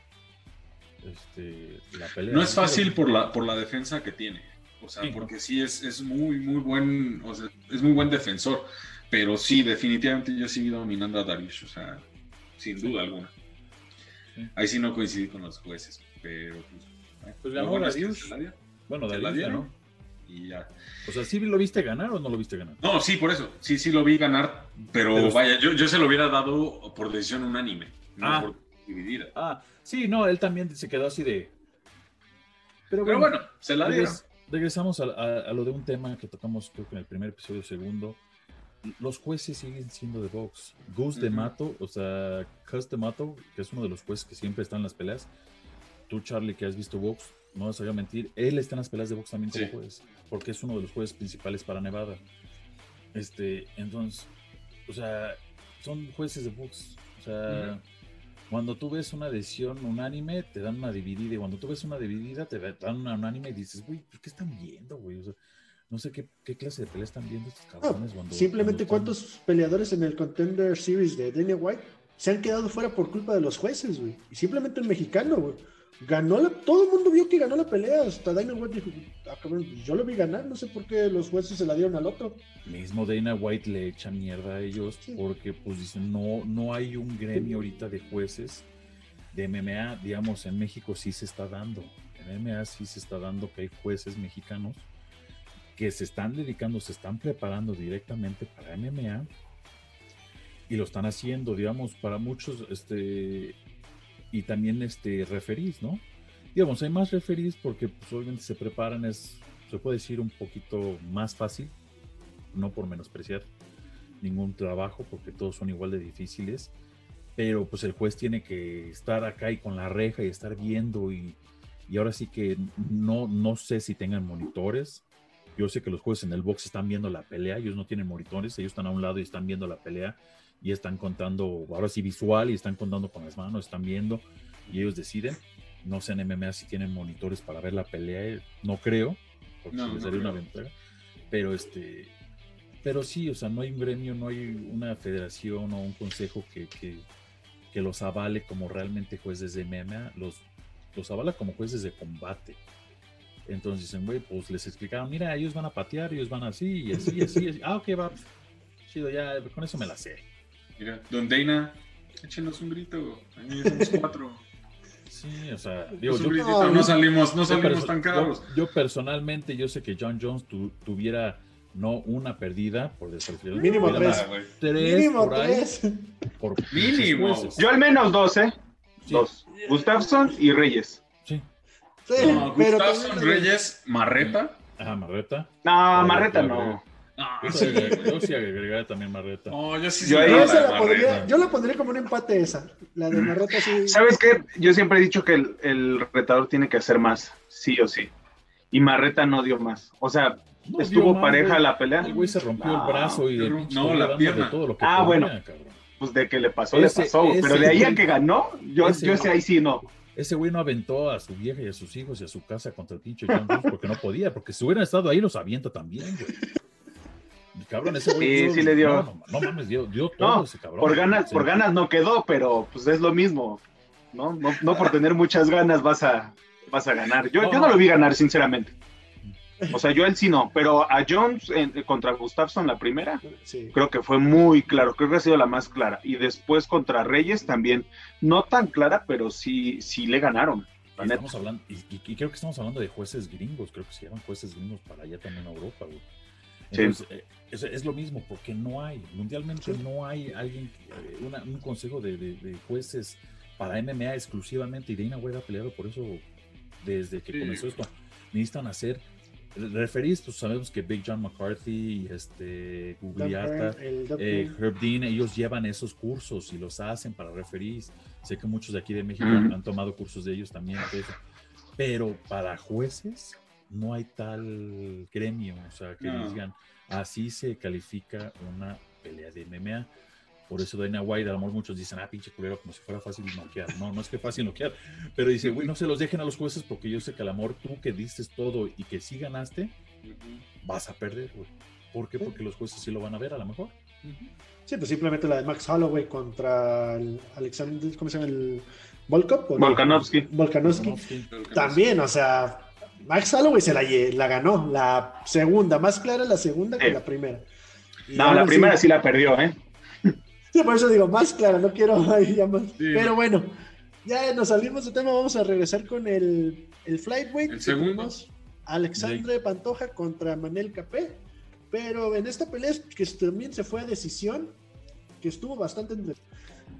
Este, la pelea. No es fácil por la, por la defensa que tiene. O sea, Sí. porque sí es, es muy, muy buen, o sea, es muy buen defensor. Pero sí, definitivamente yo vi dominando a Darius, o sea, sin duda alguna. Sí. Ahí sí no coincidí con los jueces, pero pues, Pues ganó bueno Darius. se la dio, Bueno, Darius ganó. y ya. O sea, ¿sí lo viste ganar o no lo viste ganar? No, sí, por eso. Sí, sí lo vi ganar, pero, Pero- vaya, yo, yo se lo hubiera dado por decisión unánime, no Ah. por dividida. Ah, sí, no, él también se quedó así de. Pero Pero bueno, se la dieron. regres- regresamos a, a- a lo de un tema que tocamos, creo que en el primer episodio, segundo. Los jueces siguen siendo de box. Gus de. Mato, o sea, Gus de Mato, que es uno de los jueces que siempre está en las peleas. Tú, Charlie, que has visto box, no vas a mentir, él está en las peleas de box también como Sí. juez, porque es uno de los jueces principales para Nevada. Este, entonces, o sea, son jueces de box. O sea, cuando tú ves una decisión unánime, te dan una dividida. Y cuando tú ves una dividida, te dan una unánime y dices, güey, ¿por qué están viendo, güey? O sea, no sé qué, qué clase de pelea están viendo estos cabrones. cuando- simplemente cuando cuántos peleadores en el Contender Series de Dana White se han quedado fuera por culpa de los jueces, güey. Y simplemente el mexicano, güey. Ganó la, todo el mundo vio que ganó la pelea. Hasta Dana White dijo, "Ah, cabrón, pues yo lo vi ganar, no sé por qué los jueces se la dieron al otro. Mismo Dana White le echa mierda a ellos Sí. porque, pues, dicen, no, no hay un gremio ahorita de jueces de MMA. Digamos, en México sí se está dando. En MMA sí se está dando que hay jueces mexicanos que se están dedicando, se están preparando directamente para MMA y lo están haciendo, digamos, para muchos, este, y también este, referís, ¿no? Digamos, hay más referís porque pues, obviamente se preparan, es, se puede decir un poquito más fácil, no por menospreciar ningún trabajo, porque todos son igual de difíciles, pero pues el juez tiene que estar acá y con la reja y estar viendo y, y ahora sí que no, no sé si tengan monitores, yo sé que los jueces en el box están viendo la pelea, ellos no tienen monitores, ellos están a un lado y están viendo la pelea y están contando, ahora sí visual y están contando con las manos, están viendo y ellos deciden. No sé en MMA si tienen monitores para ver la pelea, no creo, porque No, les no daría una ventaja. Pero este, pero sí, o sea, no hay un gremio, no hay una federación o un consejo que, que, que los avale como realmente jueces de MMA, los, los avala como jueces de combate. Entonces dicen, güey, pues les explicaron, mira, ellos van a patear, ellos van así, y así, y así, y así. Ah, ok, va. Chido, ya, con eso me la sé. Mira, Don Dana, échenos un grito. Ahí somos cuatro. Sí, o sea, digo, yo, no, salimos, no salimos tan caros. yo- yo personalmente, yo sé que John Jones tu- tuviera no una perdida, por decirlo Mínimo tres. Güey. tres Mínimo por ahí, tres. por Mínimo. Yo al menos dos, ¿eh? Sí, Dos. Gustafsson y Reyes. Sí. No, pero también- Reyes, Marreta. Ajá, Marreta. No, Marreta no. Ah, Yo sí. agregaría- yo sí agregaría también Marreta. No, yo sí Yo Yo, la la pondría- Marreta. yo la pondría como un empate esa. La de Marreta sí. ¿Sabes qué? Yo siempre he dicho que el, el retador tiene que hacer más, sí o sí. Y Marreta no dio más. O sea, No, estuvo más, pareja güey. la pelea. El güey se rompió No, el brazo y de no, la pierna. de todo lo que Ah, podía, bueno. cabrón. Pues de que le pasó, Ese- le pasó. Pero de ahí a que ganó, yo, ese yo sé ahí sí no. Ese güey no aventó a su vieja y a sus hijos y a su casa contra el pinche John Jones porque no podía, porque si hubieran estado ahí los avienta también, güey. Cabrón, ese güey. Sí, dio- sí le dio. No, no, no mames, dio, dio todo No, ese cabrón. Por ganas, por ganas no quedó, pero pues es lo mismo. No, no, no por tener muchas ganas vas a, vas a ganar. Yo, yo no lo vi ganar, sinceramente. O sea, yo a él sí no, pero a Jones en- contra Gustafsson la primera, Sí. creo que fue muy claro, creo que ha sido la más clara. Y después contra Reyes también, no tan clara, pero sí, sí le ganaron. Y estamos hablando, y, y- y creo que estamos hablando de jueces gringos, creo que se llaman jueces gringos para allá también a Europa, güey. Sí. Entonces, eh, es, es lo mismo, porque no hay, mundialmente no hay alguien, eh, una- un consejo de, de- de jueces para MMA exclusivamente, y Dana White ha peleado por eso desde que Sí. comenzó esto. Necesitan hacer referís, pues sabemos que Big John McCarthy y este Doug eh. Herb Dean, ellos llevan esos cursos y los hacen para referís. Sé que muchos de aquí de México Ujú. han, han tomado cursos de ellos también. Pero para jueces no hay tal gremio, o sea, que No. digan, así se califica una pelea de MMA. Por eso Dana White, a lo mejor muchos dicen, ah, pinche culero, como si fuera fácil noquear. No, no es que fácil noquear. Pero dice, güey, no se los dejen a los jueces porque yo sé que al amor tú que diste todo y que sí ganaste, vas a perder, güey. ¿Por qué? Porque los jueces sí lo van a ver a lo mejor. Sí, pues simplemente la de Max Holloway contra el Alexander, ¿cómo se llama? El Volkov. Volkanovski. Volkanovski. Volkanovski. También, o sea, Max Holloway se la, ganó, la segunda, más clara la segunda que Sí. la primera. Y No, la primera sí la perdió, ¿eh? Sí, por eso digo, más clara, no quiero ahí ya más. Sí. Pero bueno, ya nos salimos de tema, vamos a regresar con el, el Flyweight. El segundo. Alexandre Pantoja contra Manel Capé. Pero en esta pelea que también se fue a decisión, que estuvo bastante... entre-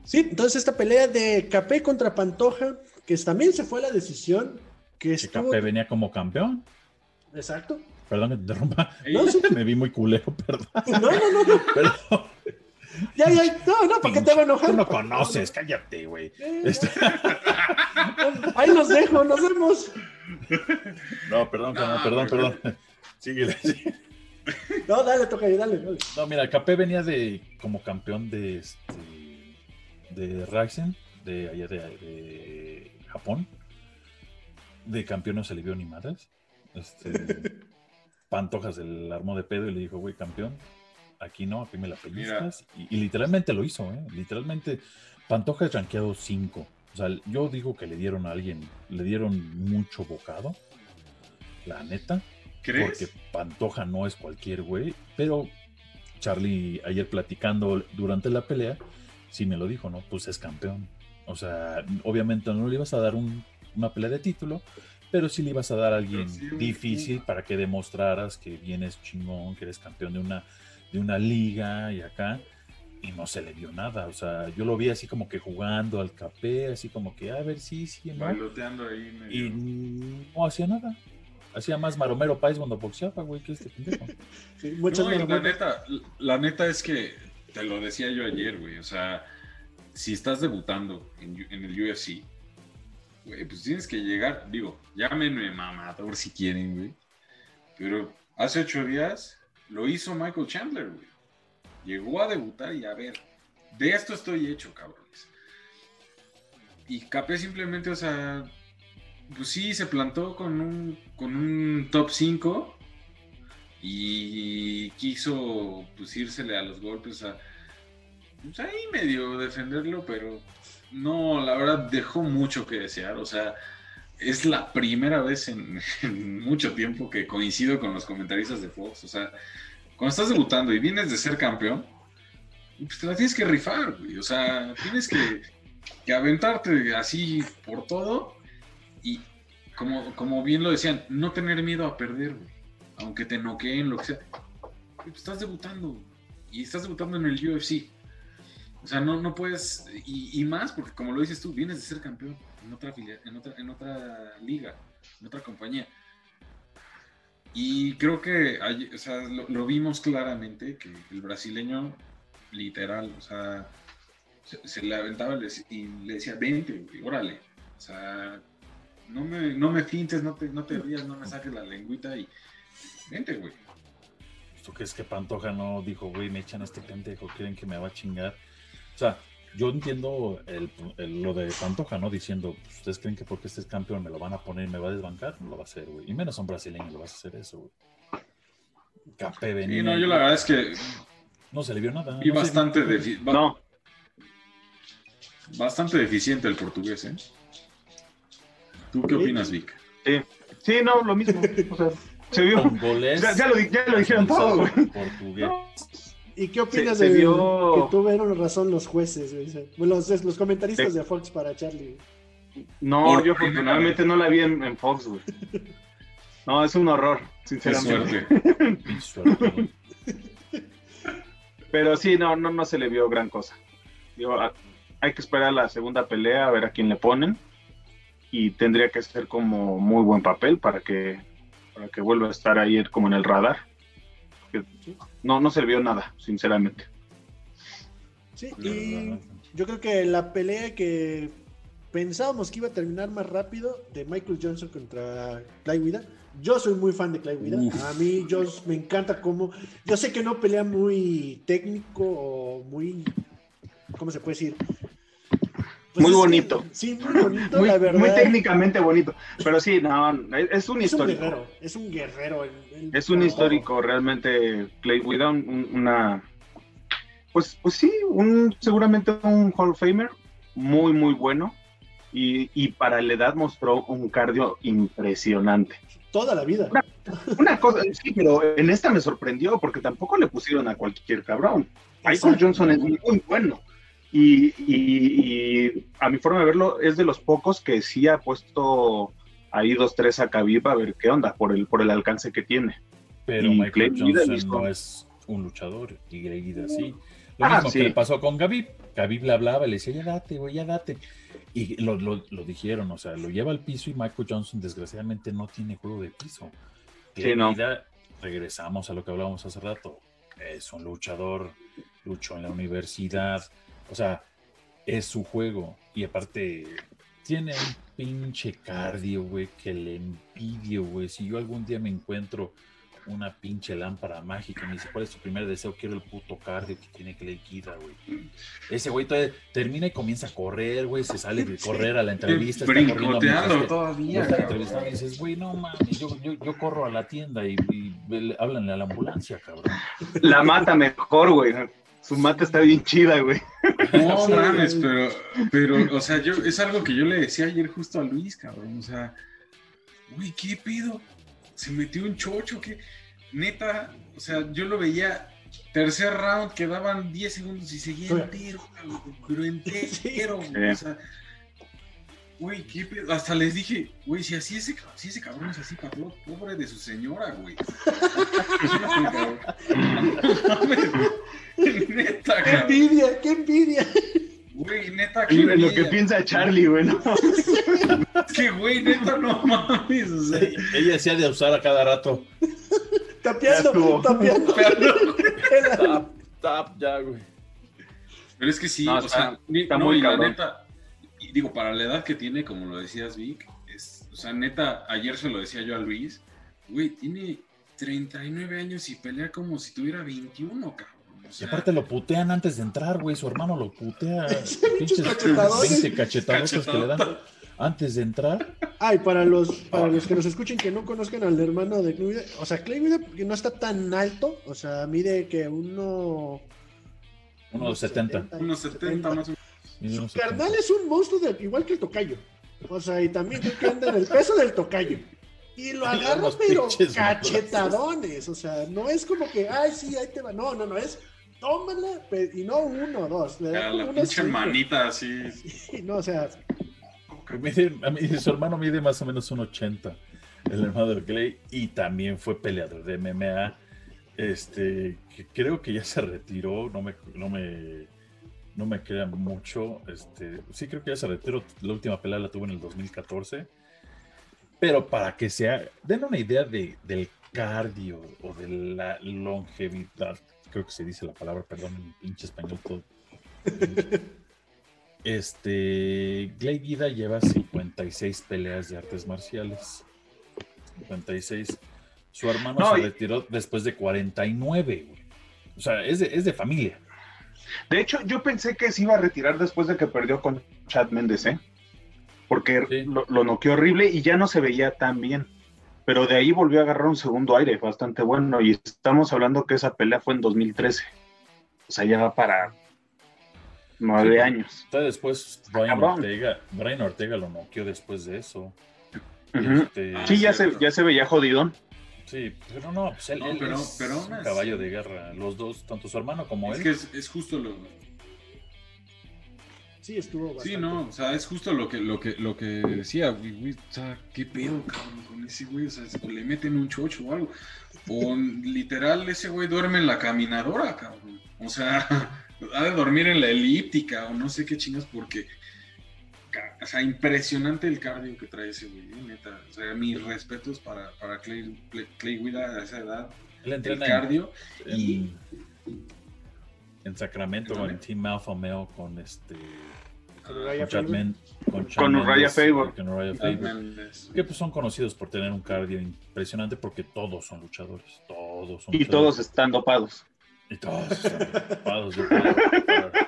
Sí, entonces esta pelea de Capé contra Pantoja, que también se fue a la decisión, que Que estuvo... Capé venía como campeón. Exacto. Perdón que te interrumpa. No, sí. Me vi muy culero, perdón. No, no, no, no. Perdón. Ya, ya, no, no, ¿para qué te va a enojar? Tú no conoces, cállate, güey. Ahí los dejo, nos vemos. No, perdón, No, perdón, perdón. Síguele. No, dale, toca ahí, dale, dale. No, mira, Capé venía de como campeón de este de Raxen, de allá de, de Japón. De campeón no se le vio ni madres. Este, Pantojas el armó de pedo y le dijo, güey, campeón, aquí no, aquí me la pellizcas. Y, y literalmente lo hizo, ¿eh? Literalmente, Pantoja es rankeado 5. O sea, yo digo que le dieron a alguien, le dieron mucho bocado, la neta. ¿Crees? Porque Pantoja no es cualquier güey, pero Charlie ayer platicando durante la pelea, sí me lo dijo, ¿no? Pues es campeón. O sea, obviamente no le ibas a dar un- una pelea de título, pero sí le ibas a dar a alguien sí, difícil para que demostraras que vienes chingón, que eres campeón de una, de una liga y acá. Y no se le vio nada. O sea, yo lo vi así como que jugando al capé, así como que, a ver, sí, sí, ¿no? Bailoteando ahí. medio. Y no hacía nada. Hacía más Maromero Páez cuando boxeaba, güey, que este pendejo. Sí, muchas No, la neta, la neta es que te lo decía yo ayer, güey. O sea, si estás debutando en, en el UFC, güey, pues tienes que llegar. Digo, llámenme mamador si quieren, güey. Pero hace ocho días lo hizo Michael Chandler, güey. Llegó a debutar y a ver, de esto estoy hecho, cabrones. Y Capé simplemente, o sea, pues sí, se plantó con un, con un top 5 y quiso pues írsele a los golpes a pues ahí medio defenderlo pero no la verdad dejó mucho que desear o sea es la primera vez en, en mucho tiempo que coincido con los comentaristas de Fox o sea cuando estás debutando y vienes de ser campeón pues te la tienes que rifar güey o sea tienes que, que aventarte así por todo y como, como bien lo decían no tener miedo a perder güey aunque te noqueen, lo que sea. Pues estás debutando y estás debutando en el UFC. O sea, no, no puedes, y, y más porque como lo dices tú, vienes de ser campeón en otra, en otra, en otra liga, en otra compañía. Y creo que o sea, lo, vimos claramente que el brasileño, literal, o sea, se, le aventaba y le decía, vente, órale. O sea, no me, no me fintes, no te, no te rías, no me saques la lengüita y vente, güey. ¿Tú crees que Pantoja no dijo, güey, me echan a este pendejo, quieren que me va a chingar? O sea, yo entiendo lo de Pantoja, ¿no? Diciendo, pues, ¿ustedes creen que porque este es campeón me lo van a poner y me va a desbancar? No lo va a hacer, güey. Y menos son brasileños, lo vas a hacer eso, güey. Capé venía. Sí, no, yo la verdad es que. No se le vio nada. Y bastante. No. Bastante deficiente el portugués, ¿eh? ¿Tú qué opinas, Vic? Sí, sí no, lo mismo. O sea, se vio. ya, lo, ya lo dijeron todo, güey. Portugués. ¿Y qué opinas de que tuvieron razón los jueces, Los, los comentaristas de Fox para Charlie. No, yo afortunadamente no la vi en, Fox, güey. No, es un horror, sinceramente. Pero sí, no, no, no se le vio gran cosa. hay que esperar la segunda pelea a ver a quién le ponen. Y tendría que ser como muy buen papel para que, para que vuelva a estar ahí como en el radar no, no se vio nada, sinceramente. Sí, y yo creo que la pelea que pensábamos que iba a terminar más rápido de Michael Johnson contra Clay Wida. Yo soy muy fan de Clay Wida. A mí yo, me encanta cómo... Yo sé que no pelea muy técnico o muy... ¿Cómo se puede decir? Pues muy bonito. sí, muy bonito, muy, la verdad. Muy técnicamente bonito. Pero sí, no, es un histórico. Es un guerrero. es un histórico, realmente. Clay Wida, una. Pues, pues sí, un, seguramente un Hall of Famer muy, muy bueno. Y, y para la edad mostró un cardio impresionante. Toda la vida. Una, cosa, sí, pero en esta me sorprendió porque tampoco le pusieron a cualquier cabrón. Michael Johnson es muy bueno y, a mi forma de verlo, es de los pocos que sí ha puesto ahí dos, tres a Khabib a ver qué onda por el, por el alcance que tiene. Pero Michael Johnson no es un luchador y Greg sí. Lo ah, mismo que le pasó con Khabib. Khabib le hablaba, le decía, ya date, güey, ya date. Y lo, lo, dijeron, o sea, lo lleva al piso y Michael Johnson desgraciadamente no tiene juego de piso. Sí, no. regresamos a lo que hablábamos hace rato. Es un luchador, luchó en la universidad, o sea, es su juego. Y aparte, tiene un pinche cardio, güey, que le envidio, güey. Si yo algún día me encuentro una pinche lámpara mágica y me dice, ¿cuál es tu primer deseo? Quiero el puto cardio que tiene que le quita, güey. Ese güey termina y comienza a correr, güey, se sale de correr a la entrevista. Brincoteando todavía. Está entrevistando y dices, güey, no mames, yo, yo, yo, corro a la tienda y, y, háblanle a la ambulancia, cabrón. La mata mejor, güey. Su mata está bien chida, güey. No mames, pero, pero, o sea, yo, es algo que yo le decía ayer justo a Luis, cabrón. O sea, güey, ¿qué pedo? Se metió un chocho, que neta, o sea, yo lo veía tercer round, quedaban 10 segundos y seguía entero, pero entero, o sea, Güey, qué pedo. Hasta les dije, güey, si así ese, si ese cabrón es así, cabrón, pobre de su señora, güey. neta, Qué envidia, qué envidia. Güey, neta, qué envidia. Lo que piensa Charlie, güey, ¿no? que, güey, neta, no mames. O sea. Ella hacía de usar a cada rato. Tapeando, tapeando. tap, tap, ya, güey. Pero es que sí, o sea, está muy la neta digo, para la edad que tiene, como lo decías, Vic, es, o sea, neta, ayer se lo decía yo a Luis, güey, tiene 39 años y pelea como si tuviera 21, cabrón. y aparte lo putean antes de entrar, güey, su hermano lo putea, pinches 20 cachetadotes que le dan antes de entrar. Ay, para los, para los que nos escuchen que no conozcan al hermano de Clay o sea, Clay que no está tan alto, o sea, mide que uno... Uno 70. Unos 70 más o menos. Su carnal es un monstruo igual que el tocayo. O sea, y también que anda en el peso del tocayo. Y lo agarra, pero cachetadones. O sea, no es como que, ay, sí, ahí te va. No, no, no, es tómala, y no uno, dos. Le da la pinche manita así. no, o sea. a mí, su hermano mide más o menos un 80, el hermano de Clay, y también fue peleador de MMA. Este, que creo que ya se retiró, no me, no me no me queda mucho. Este, sí, creo que ya se retiró. La última pelea la tuvo en el 2014. Pero para que sea, den una idea de, del cardio o de la longevidad, creo que se dice la palabra, perdón, en pinche español todo. Este, Clay Guida lleva 56 peleas de artes marciales. 56. Su hermano No, se y- retiró después de 49, güey. O sea, es de, es de familia. De hecho, yo pensé que se iba a retirar después de que perdió con Chad Méndez, ¿eh? Porque Sí. lo, lo noqueó horrible y ya no se veía tan bien. Pero de ahí volvió a agarrar un segundo aire bastante bueno. Y estamos hablando que esa pelea fue en 2013. O sea, ya va para nueve Sí. años. Está después Brian. Ortega. Brian Ortega lo noqueó después de eso. Este, Sí, ya se, ya se veía jodidón. Sí, pero no, pues él, No, él pero- es pero un caballo de guerra. Los dos, tanto su hermano como Es él. que es, es justo lo. Sí, estuvo bastante. Sí, no, o sea, es justo lo que, lo que, lo que decía, güey, güey, o sea, qué pedo, cabrón, con ese güey, o sea, o le meten un chocho o algo. O literal, ese güey duerme en la caminadora, cabrón. O sea, ha de dormir en la elíptica o no sé qué chingas, porque, o sea, impresionante el cardio que trae ese güey, eh, neta. O sea, mis respetos para, para Clay, Clay, a esa edad, él el entrena cardio. en, y- en Sacramento ¿En Team Alpha Male con este Con Faber. Men- con Méndez. que pues son conocidos por tener un cardio impresionante porque todos son luchadores, todos son Y luchadores. todos están dopados. Y todos están ocupados, yo creo.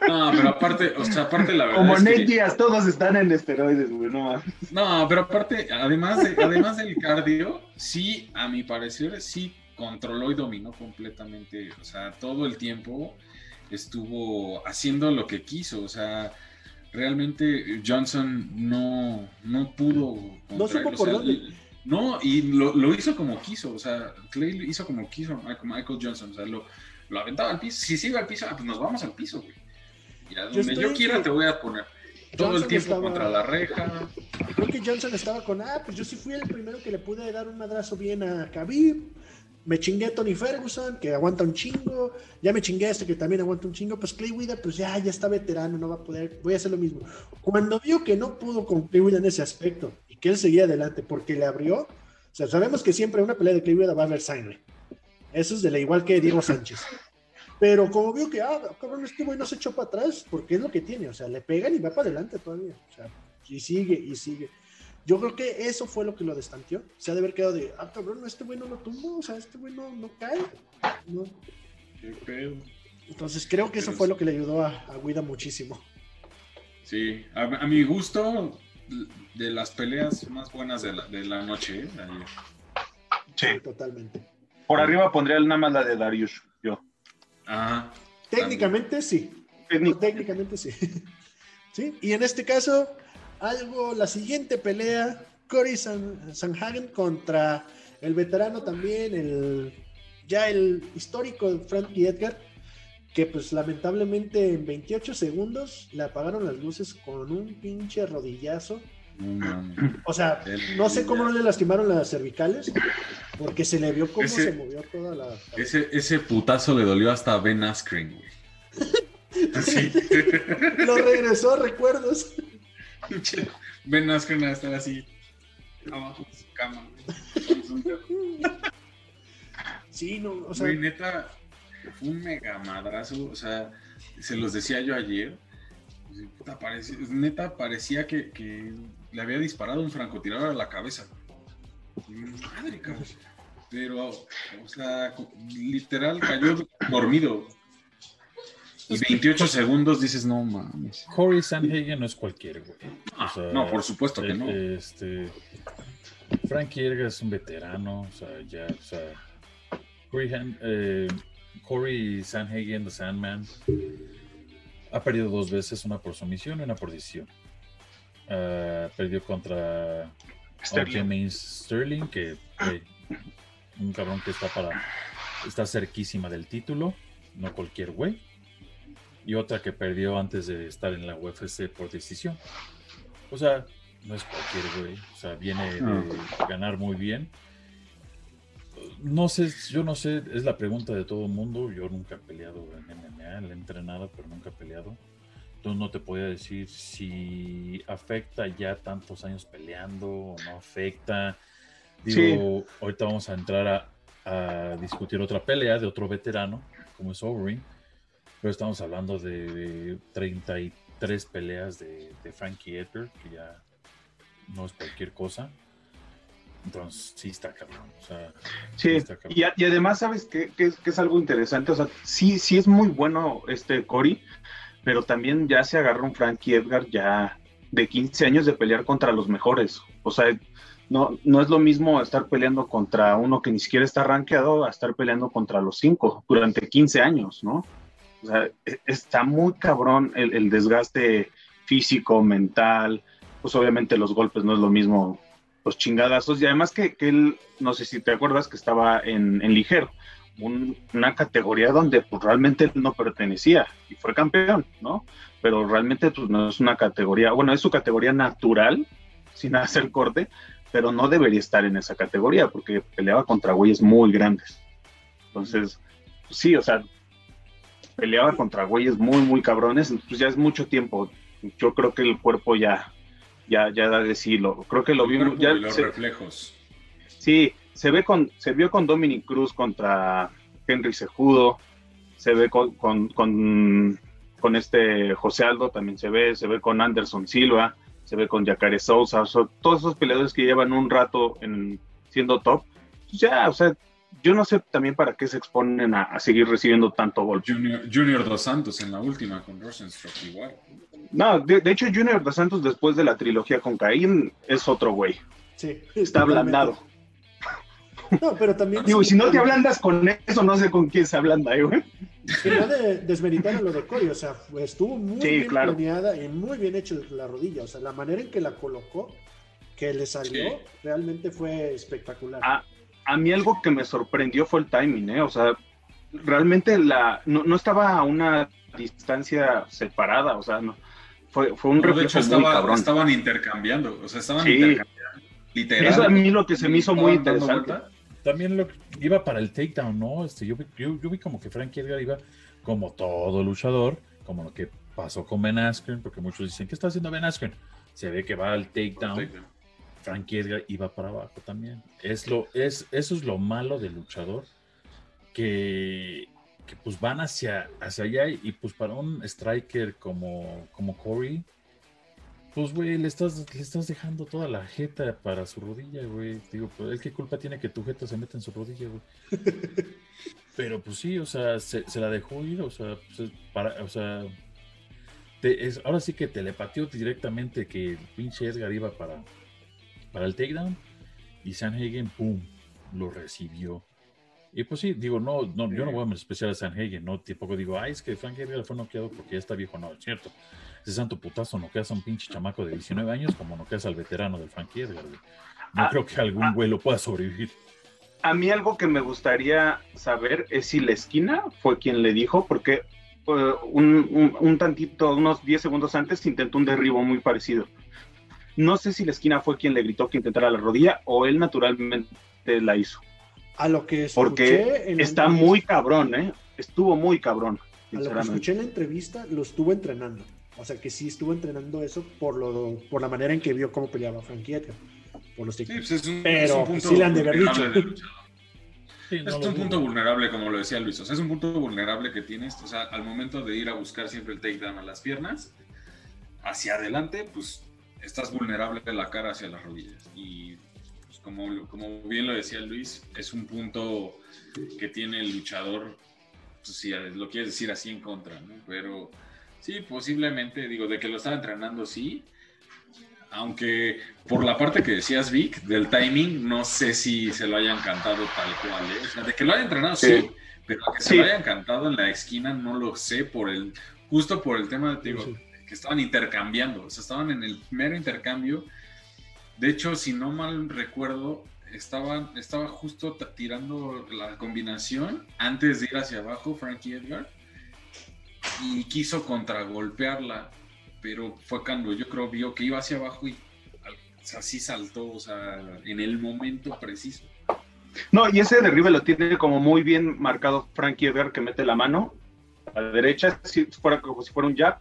No, pero aparte, o sea, aparte la verdad Como es que- Nate Díaz, todos están en esteroides, güey, no mames. No, pero aparte, además, de, además del cardio, sí, a mi parecer, sí controló y dominó completamente. O sea, todo el tiempo estuvo haciendo lo que quiso. O sea, realmente Johnson no, no pudo. No contra supo o por sea, dónde. No, y lo, lo hizo como quiso. O sea, Clay lo hizo como quiso Michael, Michael Johnson. O sea, lo, lo aventaba al piso. Si sigue al piso, ah, pues nos vamos al piso, güey. Y a donde yo, estoy quiera que- te voy a poner. Todo el tiempo estaba- contra la reja. Creo que Johnson estaba con, ah, pues yo sí fui el primero que le pude dar un madrazo bien a Khabib. Me chingué a Tony Ferguson, que aguanta un chingo. Ya me chingué a este que también aguanta un chingo. Pues Clay Guida, pues ya, ya está veterano, no va a poder. Voy a hacer lo mismo. Cuando vio que no pudo con Clay Guida en ese aspecto y que él seguía adelante porque le abrió. O sea, sabemos que siempre en una pelea de Clay Guida va a haber sangre. Eso es de la igual que Diego Sánchez. Pero como vio que, ah, cabrón, este güey no se echó para atrás, porque es lo que tiene. O sea, le pegan y va para adelante todavía. O sea, y sigue y sigue. Yo creo que eso fue lo que lo destanteó. Se ha de haber quedado de, ah, cabrón, este güey no lo tumbó, o sea, este güey no, no cae. No. Qué pedo. Entonces creo que eso Pero fue sí. lo que le ayudó a, a Guida muchísimo. Sí, a, a mi gusto, de las peleas más buenas de la, de la noche, ¿eh? Ayer. Sí. Totalmente. Por arriba pondría nada más la de Darius, yo. Ajá. Técnicamente sí. Técnico. Técnicamente sí. sí. Y en este caso, algo, la siguiente pelea, Cory San, Sanhagen contra el veterano también, el ya el histórico Frankie Edgar, que pues lamentablemente en 28 segundos le apagaron las luces con un pinche rodillazo. O sea, no sé cómo no le lastimaron las cervicales, porque se le vio cómo Ese- se movió toda la... Ese, ese putazo le dolió hasta a Ben Askren, güey. Sí. Lo regresó, recuerdos. ben Askren a estar así, abajo de su cama, güey. Sí, no, o sea, Güey, neta, fue un mega madrazo. O sea, se los decía yo ayer. Puta, parecía- neta, parecía que, que le había disparado un francotirador a la cabeza. Madre, cabrón. Pero, o sea, literal cayó dormido. Y 28 segundos dices, no mames. Corey Sanhagen no es cualquier, güey. Ah, O sea, no, por supuesto que eh, no. Este, Frankie Edgar es un veterano, o sea, ya, o sea, Corey, Han- eh, Corey Sanhagen, The Sandman, ha perdido dos veces, una por sumisión y una por decisión. Ah, perdió contra Sterling. Sterling, que un cabrón que está para está cerquísima del título, no cualquier güey. Y otra que perdió antes de estar en la UFC por decisión. O sea, no es cualquier güey. O sea, viene de ganar muy bien. No sé, yo no sé, es la pregunta de todo el mundo. Yo nunca he peleado en MMA, le he entrenado, pero nunca he peleado. Entonces no te podía decir si afecta ya tantos años peleando o no afecta. Digo, ahorita vamos a entrar a a discutir otra pelea de otro veterano, como es Overeem, pero estamos hablando de 33 peleas de, de Frankie Edgar, que ya no es cualquier cosa. Entonces, sí está cabrón. sí, Y, además, ¿sabes qué, es, es, algo interesante? O sea, sí, sí es muy bueno este Cory, pero también ya se agarró un Frankie Edgar ya de 15 años de pelear contra los mejores. O sea, no, no es lo mismo estar peleando contra uno que ni siquiera está rankeado a estar peleando contra los cinco durante 15 años, ¿no? O sea, e, está muy cabrón el, desgaste físico, mental, pues obviamente los golpes no es lo mismo los chingadazos. Y además que, él, no sé si te acuerdas, que estaba en, ligero, una categoría donde pues, realmente él no pertenecía y fue campeón, ¿no? Pero realmente pues, no es una categoría, bueno, es su categoría natural, sin hacer corte, pero no debería estar en esa categoría porque peleaba contra güeyes muy grandes. Entonces, pues, sí, o sea, peleaba contra güeyes muy, muy cabrones, pues ya es mucho tiempo. Yo creo que el cuerpo ya, ya, ya da decirlo. Creo que lo vimos. Ya los reflejos. Sí, se ve con, se vio con Dominic Cruz contra Henry Sejudo, se ve con, con, con, este José Aldo, también se ve, se ve con Anderson Silva, se ve con Jacare Sousa, todos esos peleadores que llevan un rato en, siendo top, pues ya, o sea, yo no sé también para qué se exponen a, seguir recibiendo tanto golpe. Junior, Dos Santos en la última con Rosenstruck igual. No, de, hecho Junior Dos Santos después de la trilogía con Caín es otro güey. Sí. Está ablandado. No, pero también... Digo, y si no te ablandas con eso, no sé con quién se ablanda, ¿eh, güey. Que no de desmeritar lo de Cory, o sea, estuvo muy bien planeada y muy bien hecho la rodilla, o sea, la manera en que la colocó, que le salió, realmente fue espectacular. Ah, a mí algo que me sorprendió fue el timing, ¿eh? O sea, realmente la, no, estaba a una distancia separada, o sea, no, fue, fue un reflejo muy cabrón. Estaban intercambiando, o sea, estaban intercambiando. Literal. Eso a mí lo que se me hizo muy interesante. También lo iba para el takedown, ¿no? Este, yo, yo, yo vi como que Frankie Edgar iba como todo luchador, como lo que pasó con Ben Askren, porque muchos dicen, ¿qué está haciendo Ben Askren? Se ve que va al takedown Frankie Edgar iba para abajo también. Es lo, es, eso es lo malo del luchador, que, pues van hacia, hacia allá y pues para un striker como, como Corey, pues güey, le estás, le estás dejando toda la jeta para su rodilla, güey. Digo, pues él qué culpa tiene que tu jeta se meta en su rodilla, güey. Pero pues sí, o sea, se, la dejó ir, o sea, pues, para, o sea, es, ahora sí que telepateó directamente que el pinche Edgar iba para, para el takedown y Sanhagen, ¡pum!, lo recibió. Y pues sí, digo, no, no yo no voy a especial a Sanhagen, no tampoco digo, ay, es que Frank Edgar fue noqueado porque ya está viejo, no, es cierto. Ese santo putazo no quedas a un pinche chamaco de 19 años como no quedas al veterano del Frankie Edgar. No ah, creo que algún ah. vuelo pueda sobrevivir. A mí algo que me gustaría saber es si la esquina fue quien le dijo, porque eh, un, un, tantito, unos 10 segundos antes intentó un derribo muy parecido. No sé si la esquina fue quien le gritó que intentara la rodilla o él naturalmente la hizo. A lo que escuché Porque está muy cabrón, ¿eh? Estuvo muy cabrón. A lo que escuché en la entrevista, lo estuvo entrenando. O sea que sí estuvo entrenando eso por lo por la manera en que vio cómo peleaba Frankie Por los sí, pues es un, Pero punto sí le han de haber dicho. es un punto vulnerable, como lo decía Luis. O sea, es un punto vulnerable que tienes. O sea, al momento de ir a buscar siempre el takedown a las piernas, hacia adelante, pues estás vulnerable de la cara hacia las rodillas. Y pues, como, como bien lo decía Luis, es un punto que tiene el luchador, pues, si lo quieres decir así en contra, ¿no? Pero sí, posiblemente, digo, de que lo estaba entrenando, sí. Aunque por la parte que decías, Vic, del timing, no sé si se lo hayan cantado tal cual. ¿eh? O sea, de que lo haya entrenado, sí. pero que se lo hayan cantado en la esquina, no lo sé, por el, justo por el tema, de, digo, que estaban intercambiando, o sea, estaban en el mero intercambio. De hecho, si no mal recuerdo, estaba, estaba justo tirando la combinación antes de ir hacia abajo, Frankie Edgar, y quiso contragolpearla, pero fue cuando yo creo vio que iba hacia abajo y así saltó, o sea, en el momento preciso. No, y ese derribe lo tiene como muy bien marcado Frankie Edgar, que mete la mano a la derecha, si fuera como si fuera un jab,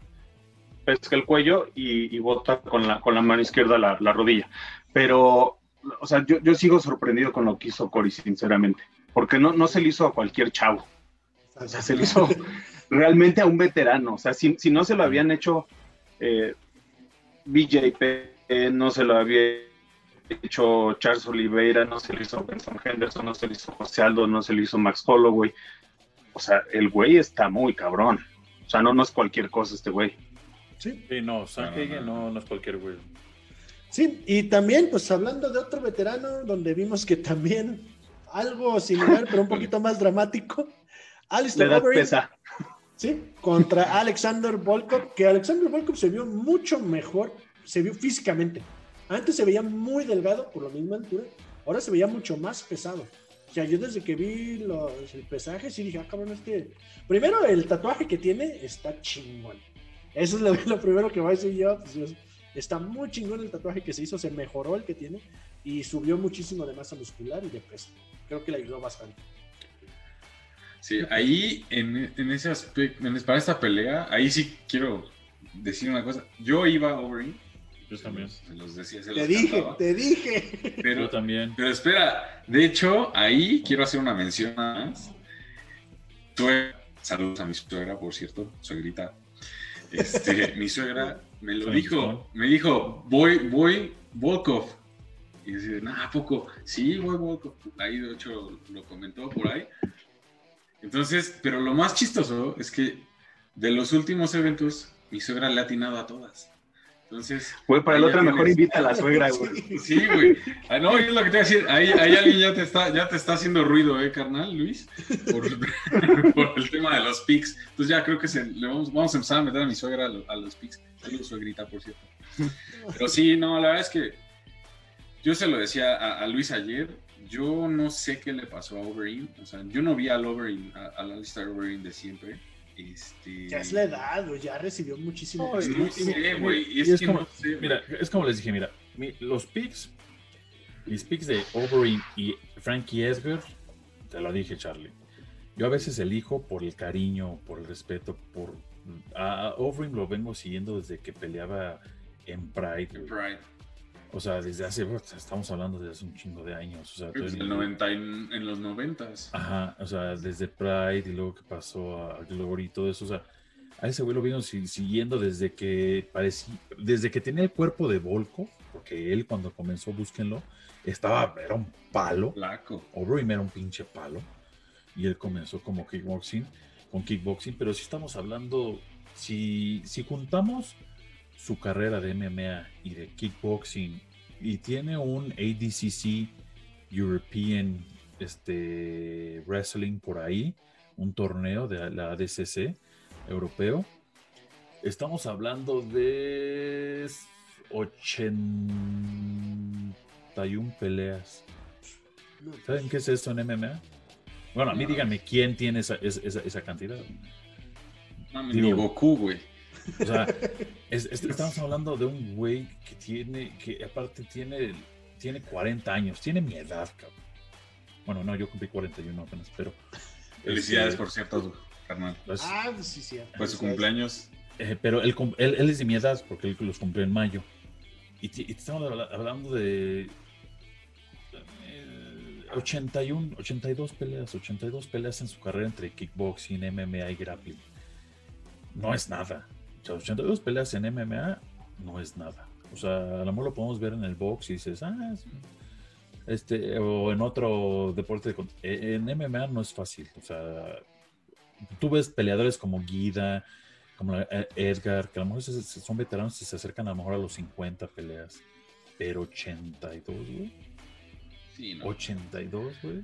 pesca el cuello y, bota con la, con la mano izquierda la, rodilla. Pero, o sea, yo, sigo sorprendido con lo que hizo Cory, sinceramente. porque no, no se le hizo a cualquier chavo. O sea, se le hizo realmente a un veterano. O sea, si, no se lo habían hecho eh, BJP, no se lo había hecho Charles Oliveira, no se lo hizo Benson Henderson, no se lo hizo José Aldo, no se lo hizo Max Holloway. O sea, el güey está muy cabrón. O sea, no, no es cualquier cosa este güey. Sí. no, San no, no, es cualquier güey. Sí, y también, pues hablando de otro veterano, donde vimos que también algo similar, pero un poquito más dramático, Alistair Overeem. Sí, contra Alexander Volkov, que Alexander Volkov se vio mucho mejor, se vio físicamente. Antes se veía muy delgado por la misma altura, ahora se veía mucho más pesado. O sea, yo desde que vi los, el pesaje, sí dije, ah, cabrón, este. Primero, el tatuaje que tiene está chingón. Eso es lo, primero que voy a decir yo. Pues, está muy chingón el tatuaje que se hizo, se mejoró el que tiene y subió muchísimo de masa muscular y de peso. Creo que le ayudó bastante. Sí, ahí en, en ese aspecto, para esta pelea, ahí sí quiero decir una cosa. Yo iba a Overeem yo también. Se los decía, te dije, te dije. Pero, Yo también. Pero espera, de hecho, ahí quiero hacer una mención más. saludos a mi suegra, por cierto, suegrita. Este, mi suegra me lo dijo, me dijo, voy, voy, Volkov. Y decía, nah, poco? Sí, voy, Volkov. Ahí, de hecho, lo comentó por ahí. Entonces, pero lo más chistoso es que de los últimos eventos, mi suegra le ha atinado a todas. Entonces. Güey, para el otro mejor invita a la suegra, güey. Sí, güey. Ah, no, es lo que te voy a decir. Ahí, ahí, alguien ya te, está, ya te está haciendo ruido, ¿eh, carnal, Luis? Por, el tema de los pics. Entonces ya creo que se, le vamos, vamos a empezar a meter a mi suegra a, los pics. Saludos, suegrita, por cierto. Pero sí, no, la verdad es que yo se lo decía a, Luis ayer. Yo no sé qué le pasó a Overeem. O sea, yo no vi al Overeem, al Alistair Overeem de siempre este... Ya es la edad, güey, ya recibió muchísimo. mira, es como les dije, mira, los picks, mis picks de Overeem y Frankie Esger, te lo dije, Charlie. Yo a veces elijo por el cariño, por el respeto, por... A Overeem lo vengo siguiendo desde que peleaba en Pride. Pride. O sea, desde hace, estamos hablando de hace un chingo de años. O sea, el 90 en, los 90. Ajá, o sea, desde Pride y luego que pasó a Glory y todo eso. O sea, a ese güey lo vino siguiendo desde que parecía, desde que tenía el cuerpo de Volko, porque él cuando comenzó, búsquenlo, estaba, era un palo. Laco. Overeem era un pinche palo. Y él comenzó como kickboxing, con kickboxing, pero si estamos hablando, si, si juntamos su carrera de MMA y de kickboxing y tiene un ADCC European este, Wrestling por ahí, un torneo de la ADCC europeo. Estamos hablando de 81 peleas. ¿Saben qué es esto en MMA? Bueno, a mí díganme quién tiene esa, esa, cantidad. ni Goku, güey. O sea, estamos hablando de un güey que tiene, que aparte tiene, tiene 40 años, tiene mi edad, cabrón. Bueno, no, yo cumplí 41 apenas, pero. Felicidades, este, por cierto, carnal. Pues, ah, pues sí, sí. Fue su cumpleaños. Eh, pero él, él, es de mi edad porque él los cumplió en mayo. Y, estamos hablando de 81, eh, 82 peleas, 82 peleas en su carrera entre kickboxing, MMA y grappling. No es nada. 82 peleas en MMA no es nada. O sea, a lo mejor lo podemos ver en el box y dices, ah, este, o en otro deporte. E, en MMA no es fácil. O sea, tú ves peleadores como Guida, como eh, Edgar, que a lo mejor son veteranos y se acercan a lo mejor a los 50 peleas. Pero 82, güey. Sí, no. 82, güey.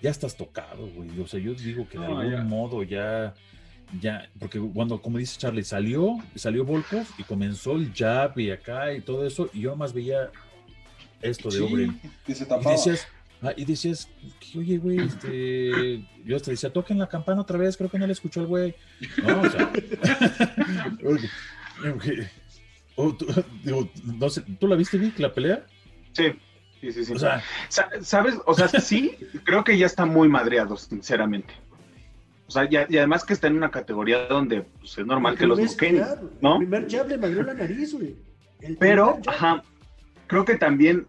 Ya estás tocado, güey. O sea, yo digo que de algún modo ya ya, porque cuando, como dice Charlie, salió, salió Volkov y comenzó el jab y acá y todo eso, y yo más veía esto de Obre. Y decías, ah, y decías, oye, güey, este, yo hasta decía, toquen la campana otra vez, creo que no le escuchó el güey. No, o sea, no sé, ¿tú la viste, Vic, la pelea? Sí. Sí, sí, sí. O sea, ¿sabes? O sea, sí, creo que ya está muy madreado, sinceramente. O sea, y, además que está en una categoría donde pues, es normal que los busquen, ¿no? El primer jab le mandó la nariz, güey. Pero, ajá, creo que también,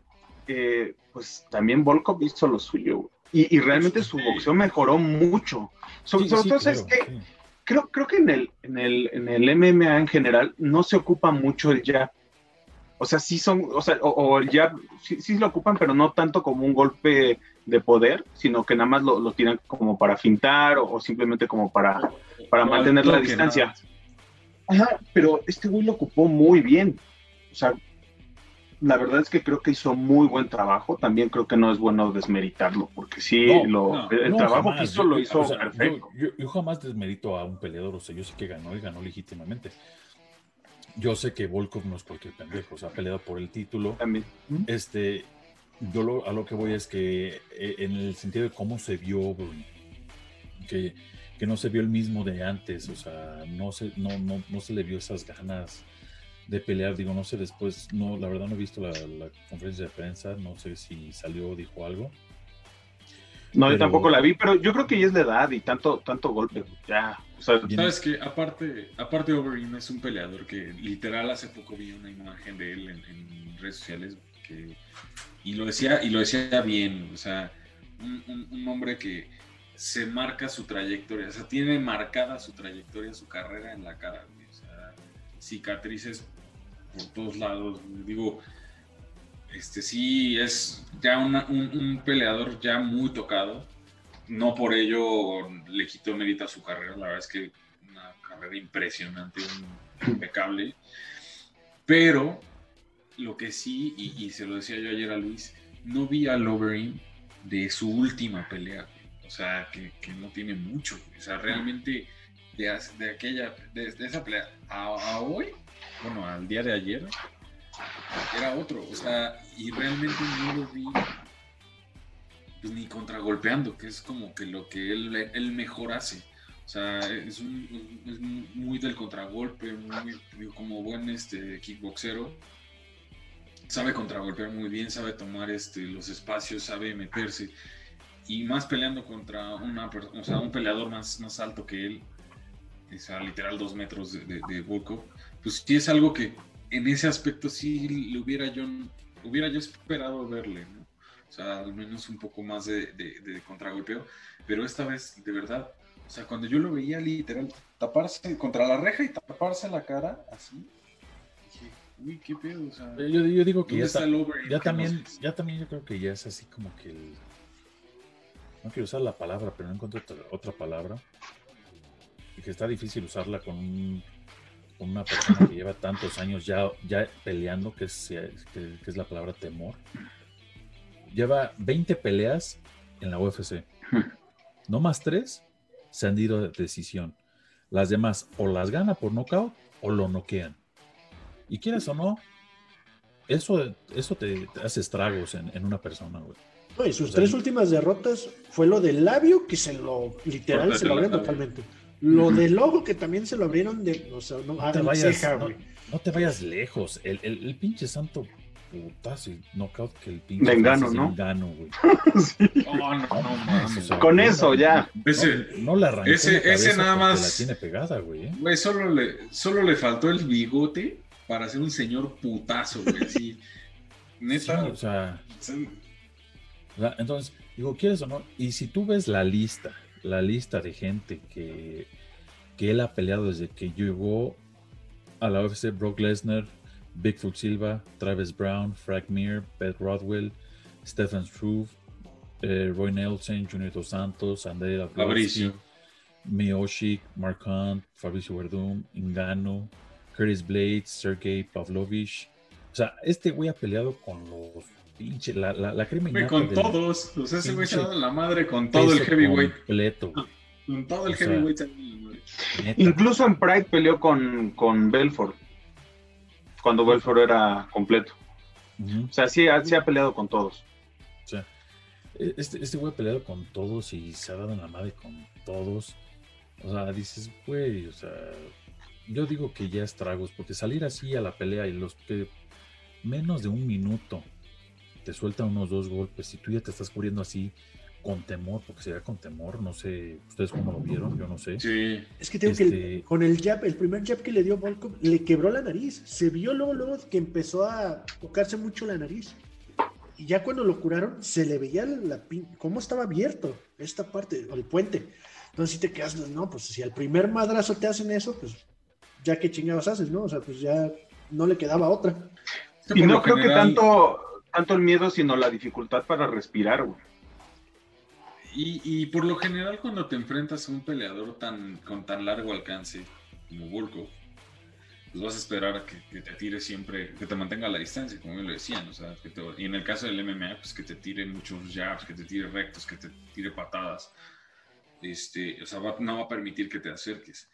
eh, pues también Volkov hizo lo suyo, Y, realmente su boxeo mejoró mucho. Sobre, todo es que creo, creo que en el, en, el, en el MMA en general no se ocupa mucho el jab. O sea, sí son, o sea, o, el jab sí, sí, lo ocupan, pero no tanto como un golpe de poder, sino que nada más lo, lo tiran como para fintar o, simplemente como para, para mantener la distancia. Ajá, pero este güey lo ocupó muy bien. O sea, la verdad es que creo que hizo muy buen trabajo. También creo que no es bueno desmeritarlo, porque sí, lo, el trabajo que hizo lo hizo perfecto. Yo, jamás desmerito a un peleador, o sea, yo sé que ganó y ganó legítimamente. Yo sé que Volkov no es cualquier pendejo, o sea, ha peleado por el título. También. Este, yo a lo que voy es que eh, en el sentido de cómo se vio, que, que no se vio el mismo de antes, o sea, no se, no, no, no se le vio esas ganas de pelear. Digo, no sé después, no, la verdad no he visto la, conferencia de prensa, no sé si salió o dijo algo. No, yo tampoco la vi, pero yo creo que ya es la edad y tanto, tanto golpe, ya. Sabes que aparte, aparte Overeem es un peleador que literal hace poco vi una imagen de él en, redes sociales y lo decía, y lo decía bien, o sea, un, un hombre que se marca su trayectoria, o sea, tiene marcada su trayectoria, su carrera en la cara, cicatrices por todos lados. Digo, este sí es ya un, peleador ya muy tocado. No por ello le quitó mérito a su carrera. La verdad es que una carrera impresionante, impecable. Pero lo que sí, y, se lo decía yo ayer a Luis, no vi a Lovering de su última pelea. O sea, que, no tiene mucho. O sea, realmente de, de aquella, de, esa pelea a hoy, bueno, al día de ayer, era otro. O sea, y realmente no lo vi pues, ni contragolpeando, que es como que lo que él, él mejor hace. O sea, es, muy del contragolpe, muy, como buen este, kickboxero. Sabe contragolpear muy bien, sabe tomar este, los espacios, sabe meterse. Y más peleando contra una, o sea, un peleador más, más alto que él, o sea, literal dos metros de, de, de pues sí es algo que en ese aspecto sí le hubiera yo, hubiera yo esperado verle, ¿no? O sea, al menos un poco más de, de, contragolpeo, pero esta vez, de verdad, o sea, cuando yo lo veía literal taparse contra la reja y taparse la cara, así, uy, qué pedo, o sea. Yo, digo que ya, está, ya también, ya también yo creo que ya es así como que el, no quiero usar la palabra, pero no encuentro otra, otra palabra, y que está difícil usarla con un una persona que lleva tantos años ya, ya peleando, que es, que, es la palabra temor, lleva 20 peleas en la UFC. No más tres se han ido de decisión. Las demás o las gana por nocaut o lo noquean. Y quieras o no, eso, eso te, hace estragos en, una persona, güey. y sus tres últimas derrotas fue lo del labio que se lo, literal, se lo abrió totalmente. Lo del logo que también se lo abrieron de. O sea, no, te vayas, no, te vayas lejos. El, el, pinche santo putazo y knockout que el pinche. Engano, ¿no? Engano, güey. Oh, no, no, mames. Con eso ya. Ese, no, la arrancó ese, ese nada más. La tiene pegada, güey. ¿eh? Güey, solo le, solo le faltó el bigote para ser un señor putazo, güey. Sí. Neta. o sea. Entonces, digo, ¿quieres o no? Y si tú ves la lista la lista de gente que, que él ha peleado desde que llegó a la UFC, Brock Lesnar, Bigfoot Silva, Travis Brown, Frank Mir, Beth Rodwell, Stefan Struve, eh, Roy Nelson, Junior Dos Santos, Andrea Fabricio, Miyoshi, Mark Hunt, Fabricio Verdun, Ingano, Curtis Blades, Sergey Pavlovich. O sea, este güey ha peleado con los pinche, la, la, la Con todos, o sea, ese güey se ha dado la madre con todo el heavyweight. Completo. Con todo el heavyweight. Incluso en Pride peleó con, con Belfort, cuando Belfort era completo. O sea, sí, sí, ha peleado con todos. O sea, e, este, este güey ha peleado con todos y se ha dado en la madre con todos. O sea, dices, güey, o sea, yo digo que ya estragos, porque salir así a la pelea y los que menos de un minuto te suelta unos dos golpes y tú ya te estás cubriendo así con temor, porque sería con temor, no sé, ustedes cómo lo vieron, yo no sé. Sí. Es que tengo que este con el jab, el primer jab que le dio Volkov, le quebró la nariz. Se vio luego, luego que empezó a tocarse mucho la nariz. y ya cuando lo curaron, se le veía la, cómo estaba abierto esta parte, o el puente. Entonces, si te quedas, no, pues si al primer madrazo te hacen eso, pues ya que chingados haces, ¿no? O sea, pues ya no le quedaba otra. Y no creo que tanto, tanto el miedo, sino la dificultad para respirar, güey. Y, por lo general cuando te enfrentas a un peleador tan con tan largo alcance como Volkov, pues vas a esperar a que, te tire siempre, que te mantenga a la distancia, como lo decían, o sea, y en el caso del MMA, pues que te tire muchos jabs, que te tire rectos, que te tire patadas, este, o sea, no va a permitir que te acerques.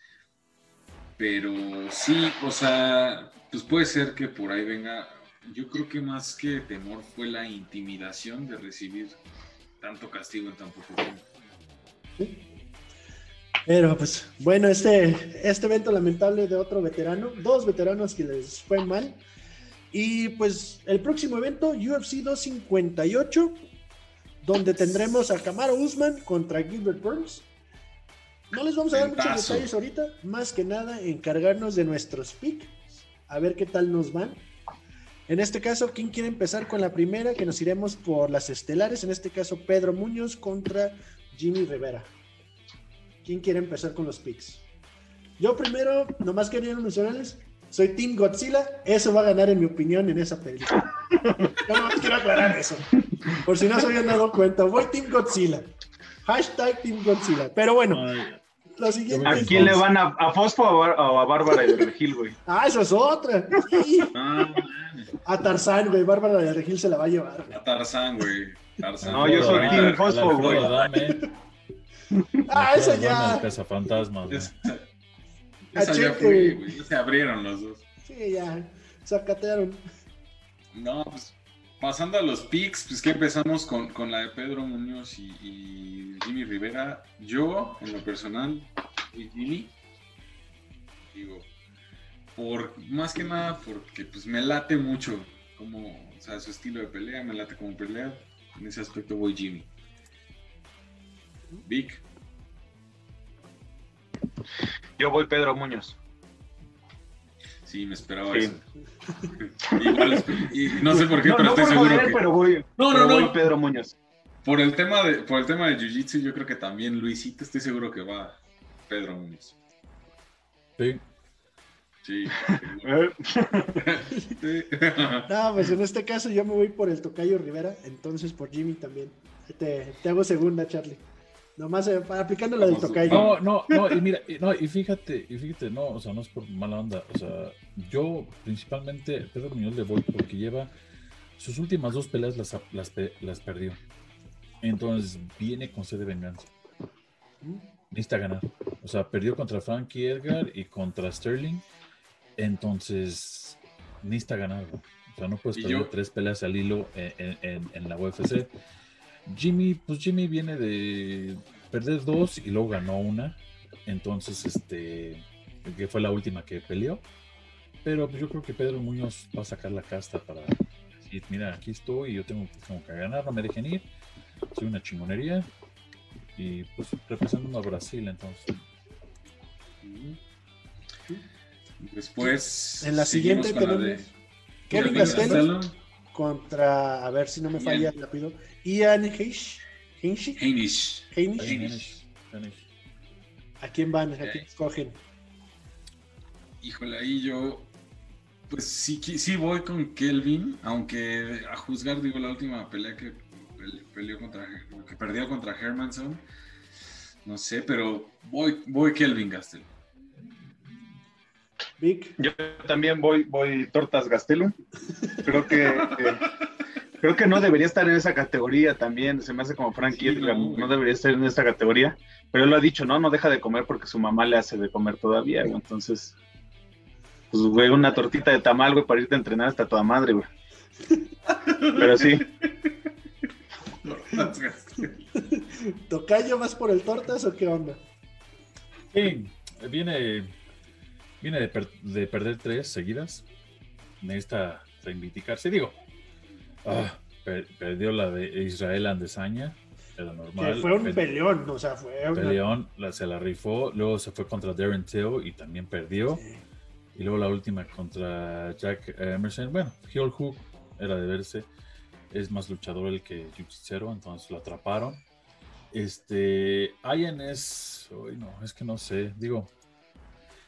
Pero sí, o sea, pues puede ser que por ahí venga, yo creo que más que temor fue la intimidación de recibir tanto castigo en tan poco tiempo. Pero pues bueno, este, este evento lamentable de otro veterano, dos veteranos que les fue mal. Y pues el próximo evento, UFC 258, donde tendremos a Camaro Usman contra Gilbert Burns. No les vamos a dar muchos detalles ahorita, más que nada encargarnos de nuestros picks, a ver qué tal nos van. En este caso, ¿quién quiere empezar con la primera? Que nos iremos por las estelares. En este caso, Pedro Muñoz contra Jimmy Rivera. ¿Quién quiere empezar con los picks? Yo primero, nomás quería mencionarles, soy Team Godzilla, eso va a ganar en mi opinión en esa película. Yo nomás quiero aclarar eso. Por si no se habían dado cuenta, voy Team Godzilla. Hashtag Team Godzilla. Pero bueno, siguiente. ¿A quién le van a, a Fosfo o a, Bárbara de Regil, güey? Ah, eso es otra. Ah, a Tarzán, güey. Bárbara de Regil se la va a llevar. A Tarzán, güey. No, yo soy Team Fosfo, güey. Ah, esa ya. Casa fantasma, Esa, esa ya fue, güey. Se abrieron los dos. Sí, ya. Sacatearon. No, pues pasando a los picks, pues que empezamos con, con la de Pedro Muñoz y, Jimmy Rivera. Yo, en lo personal, y Jimmy, digo, por más que nada porque pues me late mucho como, o sea, su estilo de pelea, me late como pelea. En ese aspecto voy Jimmy. Vic. Yo voy Pedro Muñoz. Sí, me esperaba eso. y no sé por qué, pero estoy seguro que... Pero voy, no, no, no. Pedro Muñoz. Por el tema de, por el tema de Jiu-Jitsu, yo creo que también Luisito, estoy seguro que va Pedro Muñoz. Sí. Sí. no, pues en este caso yo me voy por el Tocayo Rivera, entonces por Jimmy también. Te, te hago segunda, Charlie. Nomás eh, aplicando la del tocayo. No, no, no, y mira, no, y fíjate, y fíjate, no, o sea, no es por mala onda. O sea, yo principalmente Pedro Muñoz le voy porque lleva sus últimas dos peleas las, las, las perdió. Entonces viene con sed de venganza. Necesita ganar. O sea, perdió contra Frankie Edgar y contra Sterling. Entonces, necesita ganar. O sea, no puedes perder tres peleas al hilo en, en, en la UFC. Jimmy, pues Jimmy viene de perder dos y luego ganó una. Entonces, este, que fue la última que peleó. Pero pues, yo creo que Pedro Muñoz va a sacar la casta para decir, mira, aquí estoy y yo tengo, que ganar, no me dejen ir. Soy una chingonería. Y pues representando a Brasil, entonces. Después. En la siguiente tenemos Kevin contra, a ver si no me falla rápido, Ian Heish. Heinisch. Heinisch. ¿A quién van? ¿A quién escogen? Híjole, ahí yo. Pues sí, sí voy con Kelvin, aunque a juzgar, digo, la última pelea que peleó contra, que perdió contra Hermanson, no sé, pero voy, voy Kelvin Gastel. Vic. Yo también voy, voy Tortas Gastelum. Creo que creo que no debería estar en esa categoría también. Se me hace como Frankie no, debería estar en esa categoría. Pero él lo ha dicho, ¿no? No deja de comer porque su mamá le hace de comer todavía, Entonces, pues, güey, una tortita de tamal, güey, para irte a entrenar hasta toda madre, güey. Pero sí. ¿Tocayo más por el tortas o qué onda? Sí, viene Viene de, perder tres seguidas. Necesita reivindicarse. Digo, ah, perdió la de Israel Andesaña. Era normal. fue un peleón, o sea, fue un peleón, se la rifó. Luego se fue contra Darren Till y también perdió. Y luego la última contra Jack Emerson. Bueno, Heel Hook era de verse. es más luchador el que Jiu-Jitsu, entonces lo atraparon. Este, Ayan es, uy, no, es que no sé, digo,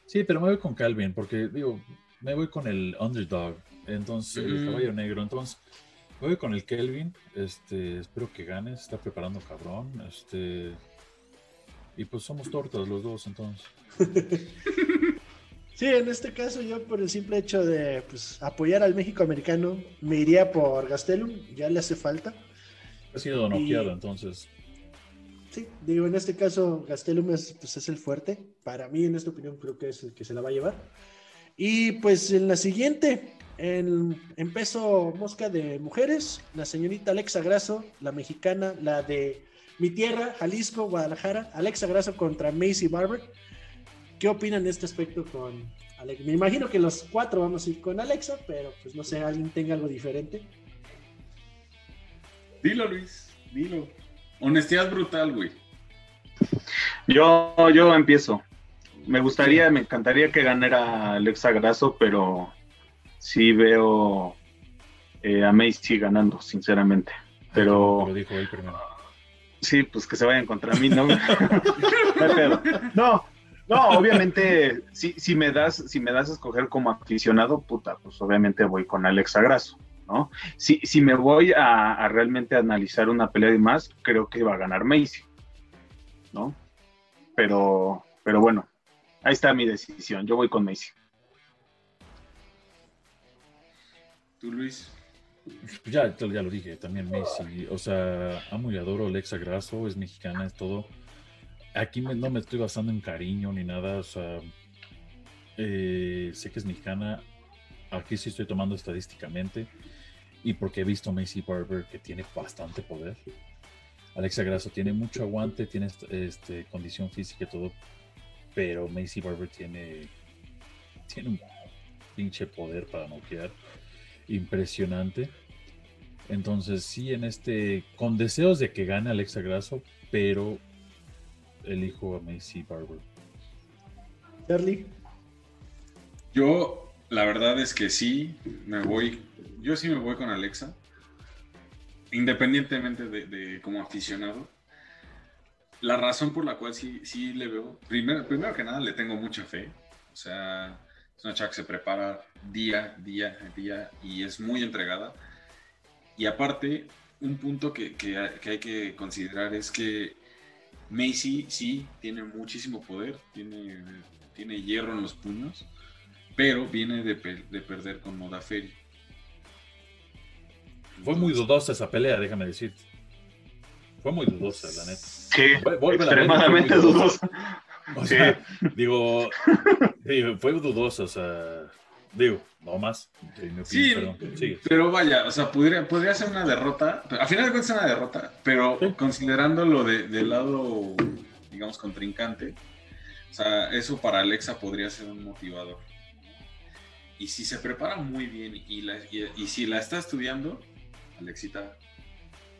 sí, pero me voy con Calvin, porque digo, me voy con el underdog, entonces, el caballo negro, entonces, me voy con el Kelvin, este, espero que gane, se está preparando cabrón, este, y pues somos tortas los dos, entonces. Sí, en este caso yo por el simple hecho de pues, apoyar al México americano, me iría por Gastelum, ya le hace falta. Ha sido noqueado, entonces. Sí, digo, en este caso Gastelum es, pues, es el fuerte. Para mí, en esta opinión, creo que es el que se la va a llevar. Y pues en la siguiente, en, en peso mosca de mujeres, la señorita Alexa Grasso, la mexicana, la de mi tierra, Jalisco, Guadalajara, Alexa Grasso contra Macy Barber. ¿Qué opinan de este aspecto con Alexa? Me imagino que los cuatro vamos a ir con Alexa, pero pues no sé, alguien tenga algo diferente. Dilo, Luis, dilo. Honestidad brutal, güey. Yo, yo empiezo. Me gustaría, me encantaría que ganara Alexa Grasso, pero sí veo eh, a Macy ganando, sinceramente. Pero. Lo dijo él primero. Sí, pues que se vayan contra mí, ¿no? no, no, obviamente, si, si, me das, si me das a escoger como aficionado, puta, pues obviamente voy con Alexa Grasso, ¿no? Si, si me voy a, a, realmente analizar una pelea y más, creo que va a ganar Macy, ¿no? Pero, pero bueno, ahí está mi decisión, yo voy con Macy. ¿Tú, Luis? Ya, ya lo dije, también Messi. O sea, amo y adoro a Alexa Grasso, es mexicana, es todo. Aquí me, no me estoy basando en cariño ni nada, o sea, eh, sé que es mexicana. Aquí sí estoy tomando estadísticamente y porque he visto a Macy Barber que tiene bastante poder. Alexa Grasso tiene mucho aguante, tiene este, condición física y todo, pero Macy Barber tiene, tiene un pinche poder para noquear impresionante. Entonces, sí, en este, con deseos de que gane Alexa Grasso, pero elijo a Macy Barber. Charlie. Yo, la verdad es que sí, me voy, yo sí me voy con Alexa, independientemente de, de como aficionado. La razón por la cual sí, sí le veo, primero, primero que nada le tengo mucha fe, o sea, es una chava que se prepara día, día, día y es muy entregada. Y aparte, un punto que, que, que, hay que considerar es que Macy sí tiene muchísimo poder, tiene, tiene hierro en los puños, pero viene de, de perder con Modaferi. Fue muy dudosa esa pelea, déjame decirte. Fue muy dudosa, la neta. Sí, extremadamente dudosa. O sea, sí. digo, digo, fue dudosa, o sea, digo, no más. Sí, perdón, pero vaya, o sea, podría, podría ser una derrota, a final de cuentas es una derrota, pero sí. considerando lo de, del lado, digamos, contrincante, o sea, eso para Alexa podría ser un motivador. Y si se prepara muy bien y, la, y, y si la está estudiando, Alexita,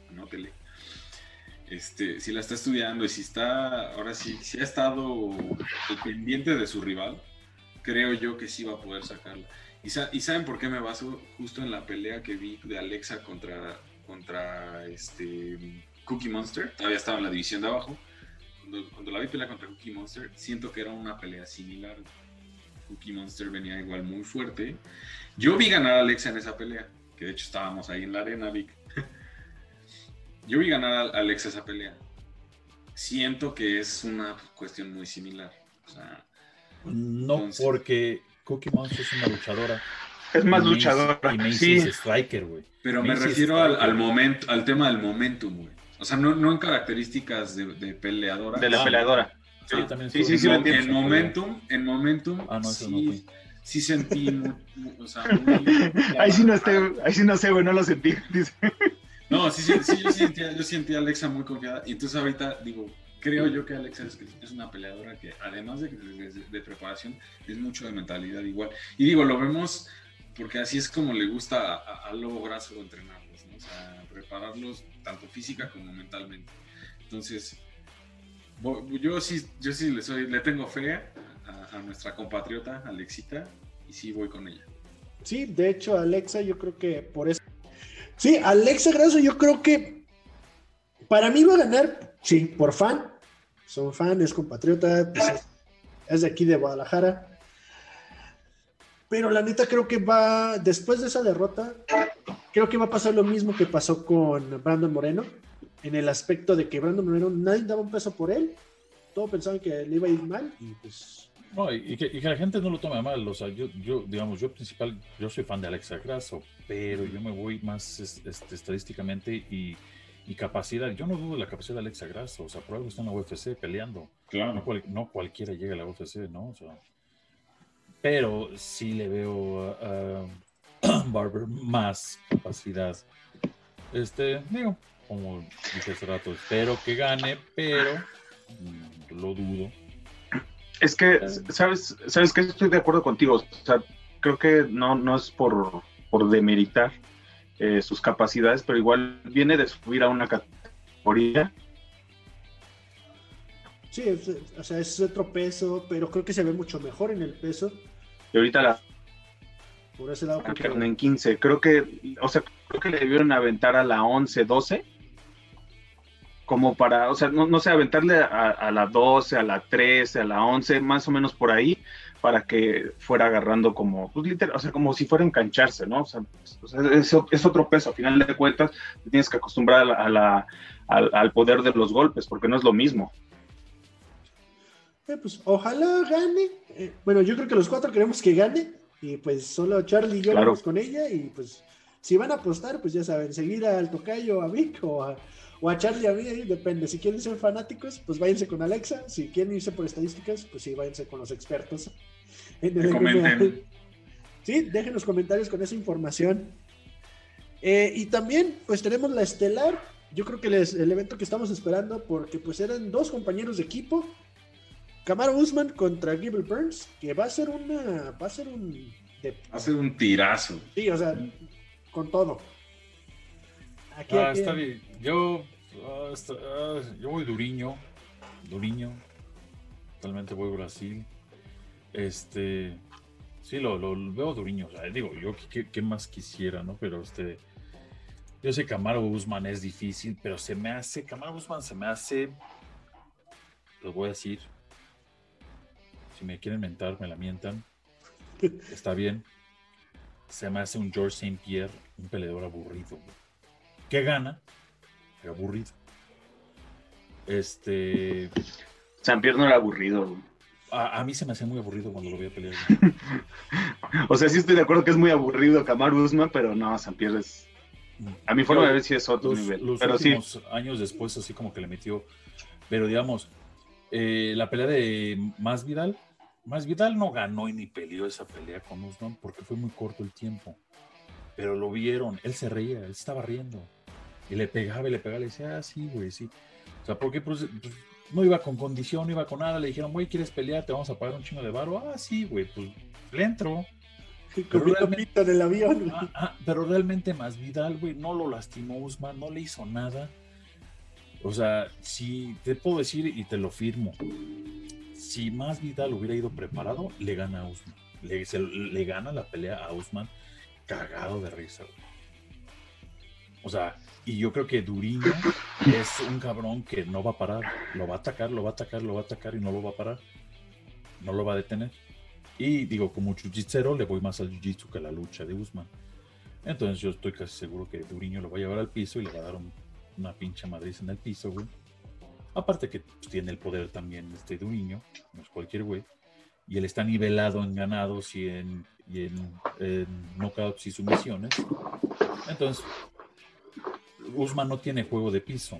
anótele este, si la está estudiando y si está, ahora sí, si ha estado pendiente de su rival, creo yo que sí va a poder sacarla. Y, y, saben por qué me baso justo en la pelea que vi de Alexa contra, contra este Cookie Monster, todavía estaba en la división de abajo. Cuando, cuando la vi pelear contra Cookie Monster, siento que era una pelea similar. Cookie Monster venía igual muy fuerte. Yo vi ganar a Alexa en esa pelea, que de hecho estábamos ahí en la arena, Vic. Yo vi ganar a Alex esa pelea. Siento que es una cuestión muy similar. O sea, no, entonces... porque Cookie Monster es una luchadora. Es más y luchadora. Mace, y Mace sí. es striker, güey. Pero Mace me refiero al, al, momento, al tema del momentum, güey. O sea, no, no en características de, de, peleadora. De la peleadora. Sí, ah, también sí, sí, sí, en, en momentum, en momentum, ah, no, sí, no sí sentí, muy, o sea, muy, ahí sí no estoy, ahí sí no sé, güey, no lo sentí, dice. No, sí, sí, sí yo, sentía, yo sentía a Alexa muy confiada. Y entonces ahorita digo, creo yo que Alexa es, es una peleadora que además de, de, preparación, es mucho de mentalidad igual. Y digo, lo vemos porque así es como le gusta a Lobo Brazo entrenarlos, ¿no? O sea, prepararlos tanto física como mentalmente. Entonces, yo sí, yo sí le, soy, le tengo fe a, a nuestra compatriota Alexita y sí voy con ella. Sí, de hecho, Alexa, yo creo que por eso Sí, Alexa Grasso yo creo que para mí va a ganar, sí, por fan. Son fan, es compatriota, pues es, de aquí de Guadalajara. Pero la neta creo que va, después de esa derrota, creo que va a pasar lo mismo que pasó con Brandon Moreno, en el aspecto de que Brandon Moreno nadie daba un peso por él, todos pensaban que le iba a ir mal y pues... No, y, que, y que la gente no lo tome a mal, o sea, yo, yo, digamos, yo principal, yo soy fan de Alexa Grasso, pero yo me voy más es- este, estadísticamente y, y capacidad, yo no dudo de la capacidad de Alexa Grasso, o sea, por algo está en la UFC peleando, no, Claro. cual- no cualquiera llega a la UFC, ¿no? O sea, pero sí le veo a, a Barber más capacidad. Este, digo, como dije hace rato, espero que gane, pero mm, lo dudo. Es que, ¿sabes, sabes que estoy de acuerdo contigo? O sea, creo que no, no es por, por demeritar eh, sus capacidades, pero igual viene de subir a una categoría. Sí, es- o sea, es otro peso, pero creo que se ve mucho mejor en el peso. Y ahorita la Por ese lado, creo que- sacaron en 15. Creo que, o sea, creo que le debieron aventar a la 11, 12. Como para, o sea, no, no sé, aventarle a, a la 12, a la 13, a la 11, más o menos por ahí, para que fuera agarrando como, pues literal, o sea, como si fuera engancharse, ¿no? O sea, o sea, es, es otro peso, a final de cuentas, te tienes que acostumbrar a la- a la- al, al poder de los golpes, porque no es lo mismo. Eh, pues ojalá gane. Eh, bueno, yo creo que los cuatro queremos que gane. Y pues solo Charlie y yo Claro. vamos con ella. Y pues si van a apostar, pues ya saben, seguir al Tocayo, a Vic o a, o a Charlie, a mí, depende. Si quieren ser fanáticos, pues váyanse con Alexa. Si quieren irse por estadísticas, pues sí, váyanse con los expertos. En comenten. Sí, dejen los comentarios con esa información. Eh, y también, pues tenemos la estelar. Yo creo que el evento que estamos esperando, porque pues eran dos compañeros de equipo. Camaro Usman contra Gable Burns, que va a ser una. Va a ser un. de- Hace un tirazo. sí, o sea, con todo. Aquí, Ah, aquí- está bien. Yo, ah, está- ah, yo voy Duriño. Duriño. Totalmente voy Brasil. Este. Sí, lo, lo veo Duriño. O sea, digo, yo qué, qué más quisiera, ¿no? Pero este. Yo sé que Camaro Guzmán es difícil, pero se me hace. Camaro Guzmán se me hace. Lo voy a decir. Si me quieren mentar, me la mientan. Está bien. Se me hace un George St. Pierre, un peleador aburrido. güey que gana, pero aburrido. Este, San Pierre no era aburrido. güey. a, a mí se me hace muy aburrido cuando lo voy a pelear. O sea, sí estoy de acuerdo que es muy aburrido Kamaru Usman, pero no, San Pierre es. A mi forma de ver sí es otro Los, nivel. los pero sí, últimos años después, así como que le metió. Pero digamos, eh, la pelea de Más Vidal, Más Vidal no ganó y ni peleó esa pelea con Usman porque fue muy corto el tiempo. Pero lo vieron, él se reía, él estaba riendo. Y le pegaba y le pegaba, le decía, ah, sí, güey, sí. O sea, porque pues, pues, no iba con condición, no iba con nada. Le dijeron, güey, ¿quieres pelear? Te vamos a pagar un chingo de varo. Ah, sí, güey, pues le entro. comiendo realmente- pito en el avión. Ah, ah, pero realmente más Vidal, güey, no lo lastimó Usman, no le hizo nada. O sea, si te puedo decir y te lo firmo, si más Vidal hubiera ido preparado, le gana a Usman. Le, se- le gana la pelea a Usman cagado de risa. güey. O sea, y yo creo que Duriño es un cabrón que no va a parar. Lo va a atacar, lo va a atacar, lo va a atacar y no lo va a parar. No lo va a detener. Y digo, como jiu-jitsu le voy más al jiu-jitsu que a la lucha de Usman. Entonces yo estoy casi seguro que Duriño lo va a llevar al piso y le va a dar un- una pinche madriz en el piso, güey. Aparte que tiene el poder también este Duriño, no es cualquier güey. Y él está nivelado en ganados y en, y en, en knockouts y sumisiones. Entonces, Usman no tiene juego de piso.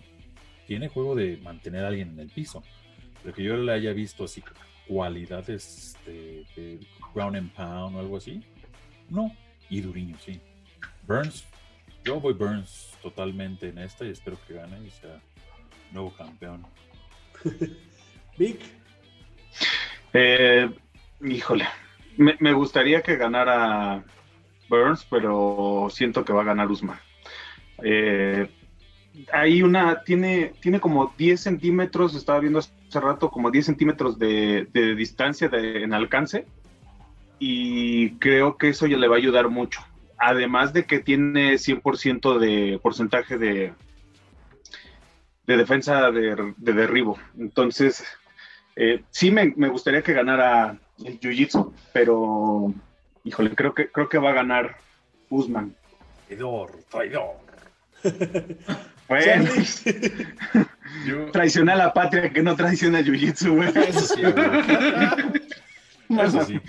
Tiene juego de mantener a alguien en el piso. Pero que yo le haya visto así cualidades de, de ground and pound o algo así. No. Y Duriño, sí. Burns, yo voy Burns totalmente en esta y espero que gane y sea nuevo campeón. Vic, Eh, híjole, me, me gustaría que ganara Burns, pero siento que va a ganar Usman. Eh, hay una, tiene, tiene como 10 centímetros, estaba viendo hace rato, como 10 centímetros de, distancia en alcance, y creo que eso ya le va a ayudar mucho. además de que tiene 100% de porcentaje de, de defensa de, derribo. Entonces, eh, sí me, gustaría que ganara el Jiu-Jitsu, pero, híjole, creo que, creo que va a ganar Usman. Traidor. Bueno, traiciona a la patria que no traiciona a Jiu-Jitsu, güey. Eso sí, Eso sí.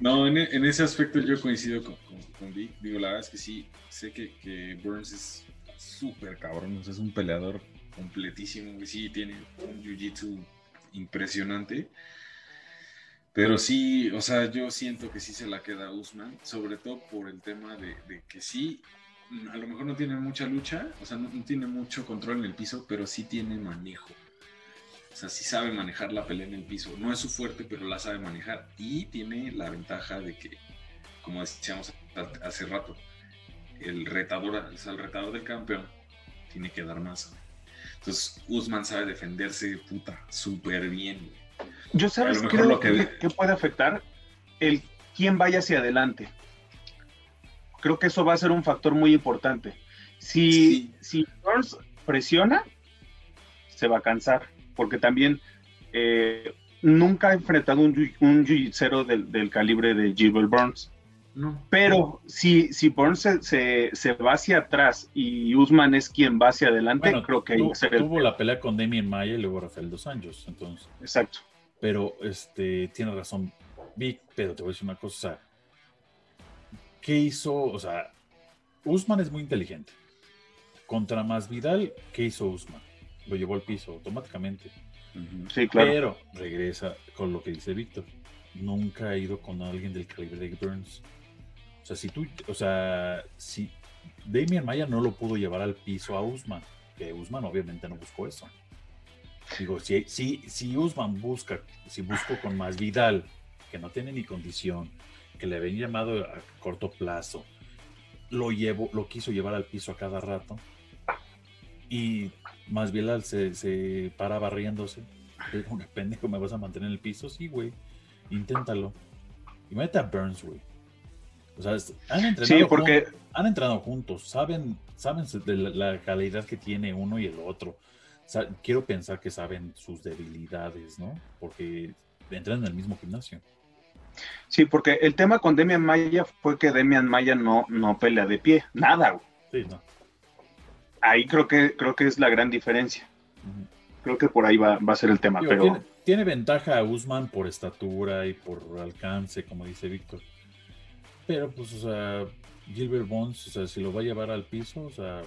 No, en, ese aspecto yo coincido con, con, Vic. Digo, la verdad es que sí, sé que, que Burns es súper cabrón, es un peleador completísimo, sí, tiene un jiu-jitsu impresionante. Pero sí, o sea, yo siento que sí se la queda Usman, sobre todo por el tema de, que sí, a lo mejor no tiene mucha lucha, o sea, no, tiene mucho control en el piso, pero sí tiene manejo. O sea, sí sabe manejar la pelea en el piso. No es su fuerte, pero la sabe manejar. Y tiene la ventaja de que, como decíamos hace rato, el retador, el retador del campeón tiene que dar más. Entonces, Usman sabe defenderse, puta, súper bien. Yo sabes creo que... que... puede afectar el quién vaya hacia adelante. Creo que eso va a ser un factor muy importante. Si, si Burns presiona, se va a cansar, porque también eh, nunca ha enfrentado un, un jiu del, del, calibre de Gilbert Burns. Pero si, si Burns se, se, va hacia atrás y Usman es quien va hacia adelante, creo que tuvo la pelea con Damien Maya y luego Rafael Dos Anjos, entonces. Exacto. Pero este tiene razón, Vic, pero te voy a decir una cosa. ¿Qué hizo? O sea, Usman es muy inteligente. Contra más Vidal, ¿qué hizo Usman? Lo llevó al piso automáticamente. Sí, claro. Pero regresa con lo que dice Víctor. Nunca ha ido con alguien del calibre de Burns. O sea, si tú, o sea, si Damian Maya no lo pudo llevar al piso a Usman, que Usman obviamente no buscó eso. Digo, si, si, si Usman busca, si busco con más Vidal, que no tiene ni condición, que le habían llamado a corto plazo, lo llevo, lo quiso llevar al piso a cada rato, y más Vidal se, se para barriéndose. Como que pendejo, ¿me vas a mantener en el piso? Sí, güey. Inténtalo. Y mete a Burns, güey. O sea, han entrenado, porque... han entrenado juntos, saben, saben de la, calidad que tiene uno y el otro. quiero pensar que saben sus debilidades, ¿no? Porque entran en el mismo gimnasio. Sí, porque el tema con Demian Maya fue que Demian Maya no, no pelea de pie, nada. Sí, no. Ahí creo que, creo que es la gran diferencia. Creo que por ahí va, a ser el tema. pero... Tiene, tiene, ventaja a Usman por estatura y por alcance, como dice Víctor. Pero pues, o sea, Gilbert Bones, o sea, si lo va a llevar al piso, o sea,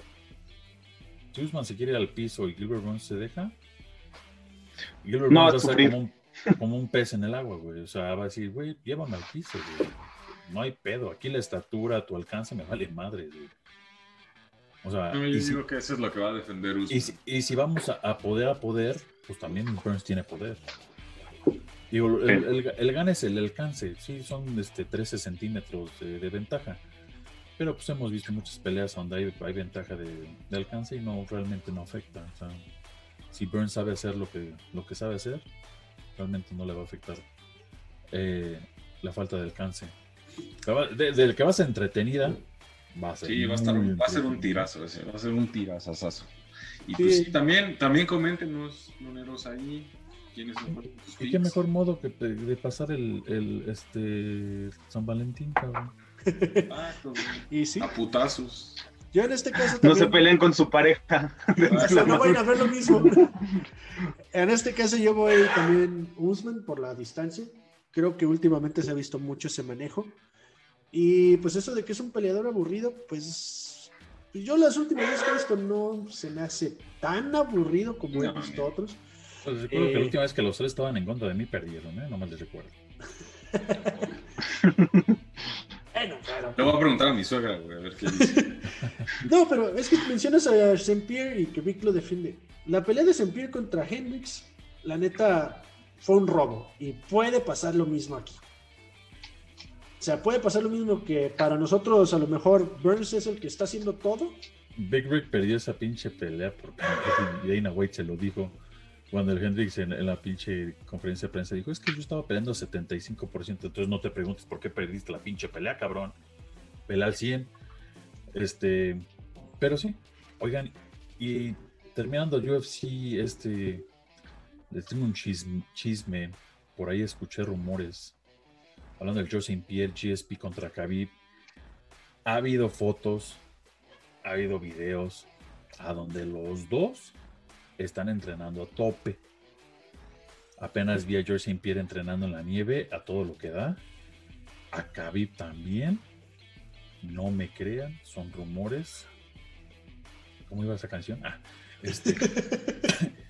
si Usman se quiere ir al piso y Gilbert Bones se deja, Gilbert no, Bones va a ser como un, como un, pez en el agua, güey. O sea, va a decir, güey, llévame al piso, güey. No hay pedo. Aquí la estatura, tu alcance me vale madre, güey. O sea, yo digo que eso es lo que va a defender Usman. Y si, y si vamos a, a, poder a poder, pues también Burns tiene poder. Digo, el, el, gane es el alcance, sí, son este, 13 centímetros de, ventaja. Pero pues hemos visto muchas peleas donde hay, hay ventaja de, alcance y no realmente no afecta. O sea, si Burns sabe hacer lo que, lo que sabe hacer, realmente no le va a afectar eh, la falta de alcance. Desde que va a ser entretenida, va a ser. Sí, va a, estar va a ser un tirazo, va a ser un tirazazazo. Y pues sí, también, también coméntenos, luneros ahí, ¿Y qué mejor modo que de pasar el, el este San Valentín, cabrón? y sí. A putazos. Yo en este caso también... No se peleen con su pareja. no vayan a ver lo mismo. en este caso yo voy también Usman por la distancia. Creo que últimamente se ha visto mucho ese manejo. Y pues eso de que es un peleador aburrido, pues yo las últimas veces que he visto no se me hace tan aburrido como he visto otros. Pues recuerdo que la eh, última vez que los tres estaban en contra de mí perdieron, ¿eh? Nomás les recuerdo. bueno, Le voy a preguntar a mi suegra, güey, a ver qué dice. no, pero es que mencionas a Saint Pierre y que Vic lo defiende. La pelea de Saint Pierre contra Hendrix, la neta, fue un robo. Y puede pasar lo mismo aquí. O sea, puede pasar lo mismo que para nosotros, a lo mejor Burns es el que está haciendo todo. Big Rick perdió esa pinche pelea porque Dana White se lo dijo cuando el Hendrix en, la pinche conferencia de prensa dijo, es que yo estaba peleando 75%, entonces no te preguntes por qué perdiste la pinche pelea, cabrón. pelea al 100. Este, pero sí, oigan, y terminando UFC, este, les tengo un chisme, por ahí escuché rumores, hablando del Joe St. Pierre, GSP contra Khabib. Ha habido fotos, ha habido videos a donde los dos están entrenando a tope. Apenas vi a George St. Pierre entrenando en la nieve a todo lo que da. A Khabib también. No me crean, son rumores. ¿Cómo iba esa canción? Ah, este.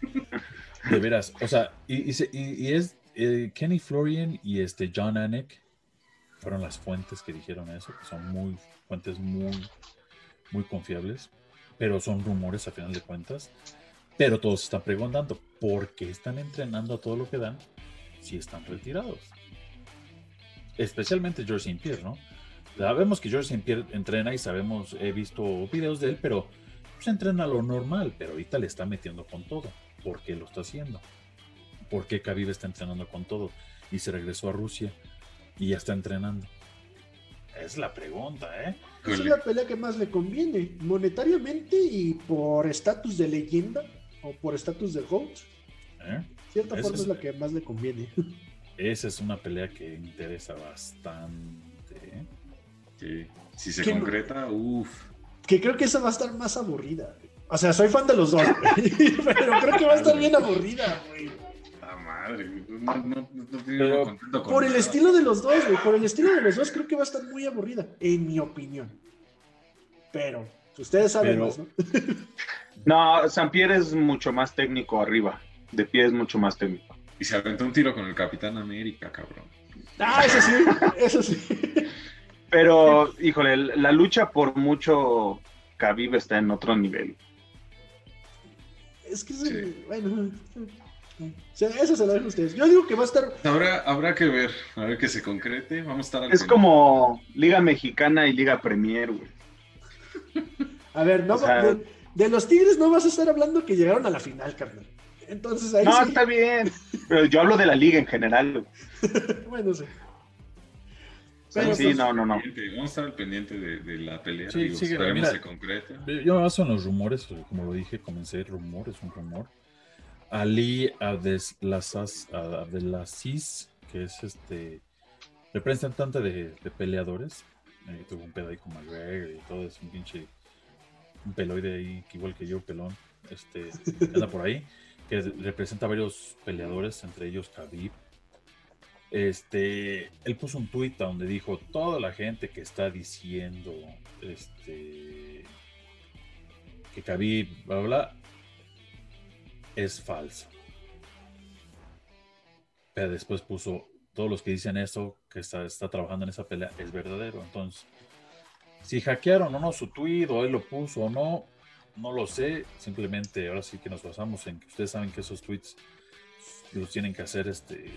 de veras, o sea, y, es eh, Kenny Florian y este John Anik fueron las fuentes que dijeron eso, que son muy fuentes muy, muy confiables, pero son rumores a final de cuentas. Pero todos están preguntando, ¿por qué están entrenando a todo lo que dan si están retirados? Especialmente George St. Pierre, ¿no? Sabemos que George St. Pierre entrena y sabemos, he visto videos de él, pero se entrena lo normal, pero ahorita le está metiendo con todo. ¿Por qué lo está haciendo? ¿Por qué Khabib está entrenando con todo? Y se regresó a Rusia y ya está entrenando. Es la pregunta, ¿eh? Es la pelea que más le conviene, monetariamente y por estatus de leyenda o por estatus de GOAT. ¿Eh? Cierta forma es, la que más le conviene. Esa es una pelea que interesa bastante. ¿eh? Sí. Si se concreta, uff. Que creo que esa va a estar más aburrida. O sea, soy fan de los dos, pero creo que va a estar bien aburrida, güey. La madre, no, no, no, contento Por el estilo de los dos, güey, por el estilo de los dos creo que va a estar muy aburrida, en mi opinión. Pero, ustedes saben más, ¿no? No, San Pierre es mucho más técnico arriba. De pie es mucho más técnico. Y se aventó un tiro con el Capitán América, cabrón. Ah, eso sí, eso sí. Pero, híjole, la lucha por mucho Khabib está en otro nivel. Es que, sí. bueno, eso se lo dejo a ustedes. Yo digo que va a estar. Habrá, habrá que ver, a ver que se concrete. Vamos a estar al Es como Liga Mexicana y Liga Premier, güey. A ver, no, de los Tigres no vas a estar hablando que llegaron a la final, carnal. Entonces ahí No, está bien. Pero yo hablo de la liga en general. bueno, sí. Pero, sí, pues, no, no, no. Vamos a estar al pendiente de, la pelea. Sí, digo, sí, esperemos se concrete. Yo me baso en los rumores, como lo dije, comencé rumor, es un rumor. Ali Abdelaziz, que es este representante de, de peleadores, eh, tuvo un pedo ahí con McGregor y todo, es un pinche un peloide ahí, igual que yo, pelón, este, anda por ahí, que representa a varios peleadores, entre ellos Khabib. Este, él puso un tuit donde dijo, toda la gente que está diciendo, este, que Khabib, bla, bla, es falso. Pero después puso, todos los que dicen eso, que está, está trabajando en esa pelea, es verdadero. Entonces, si hackearon o no su tweet o él lo puso o no, no lo sé. Simplemente ahora sí que nos basamos en que ustedes saben que esos tweets los tienen que hacer este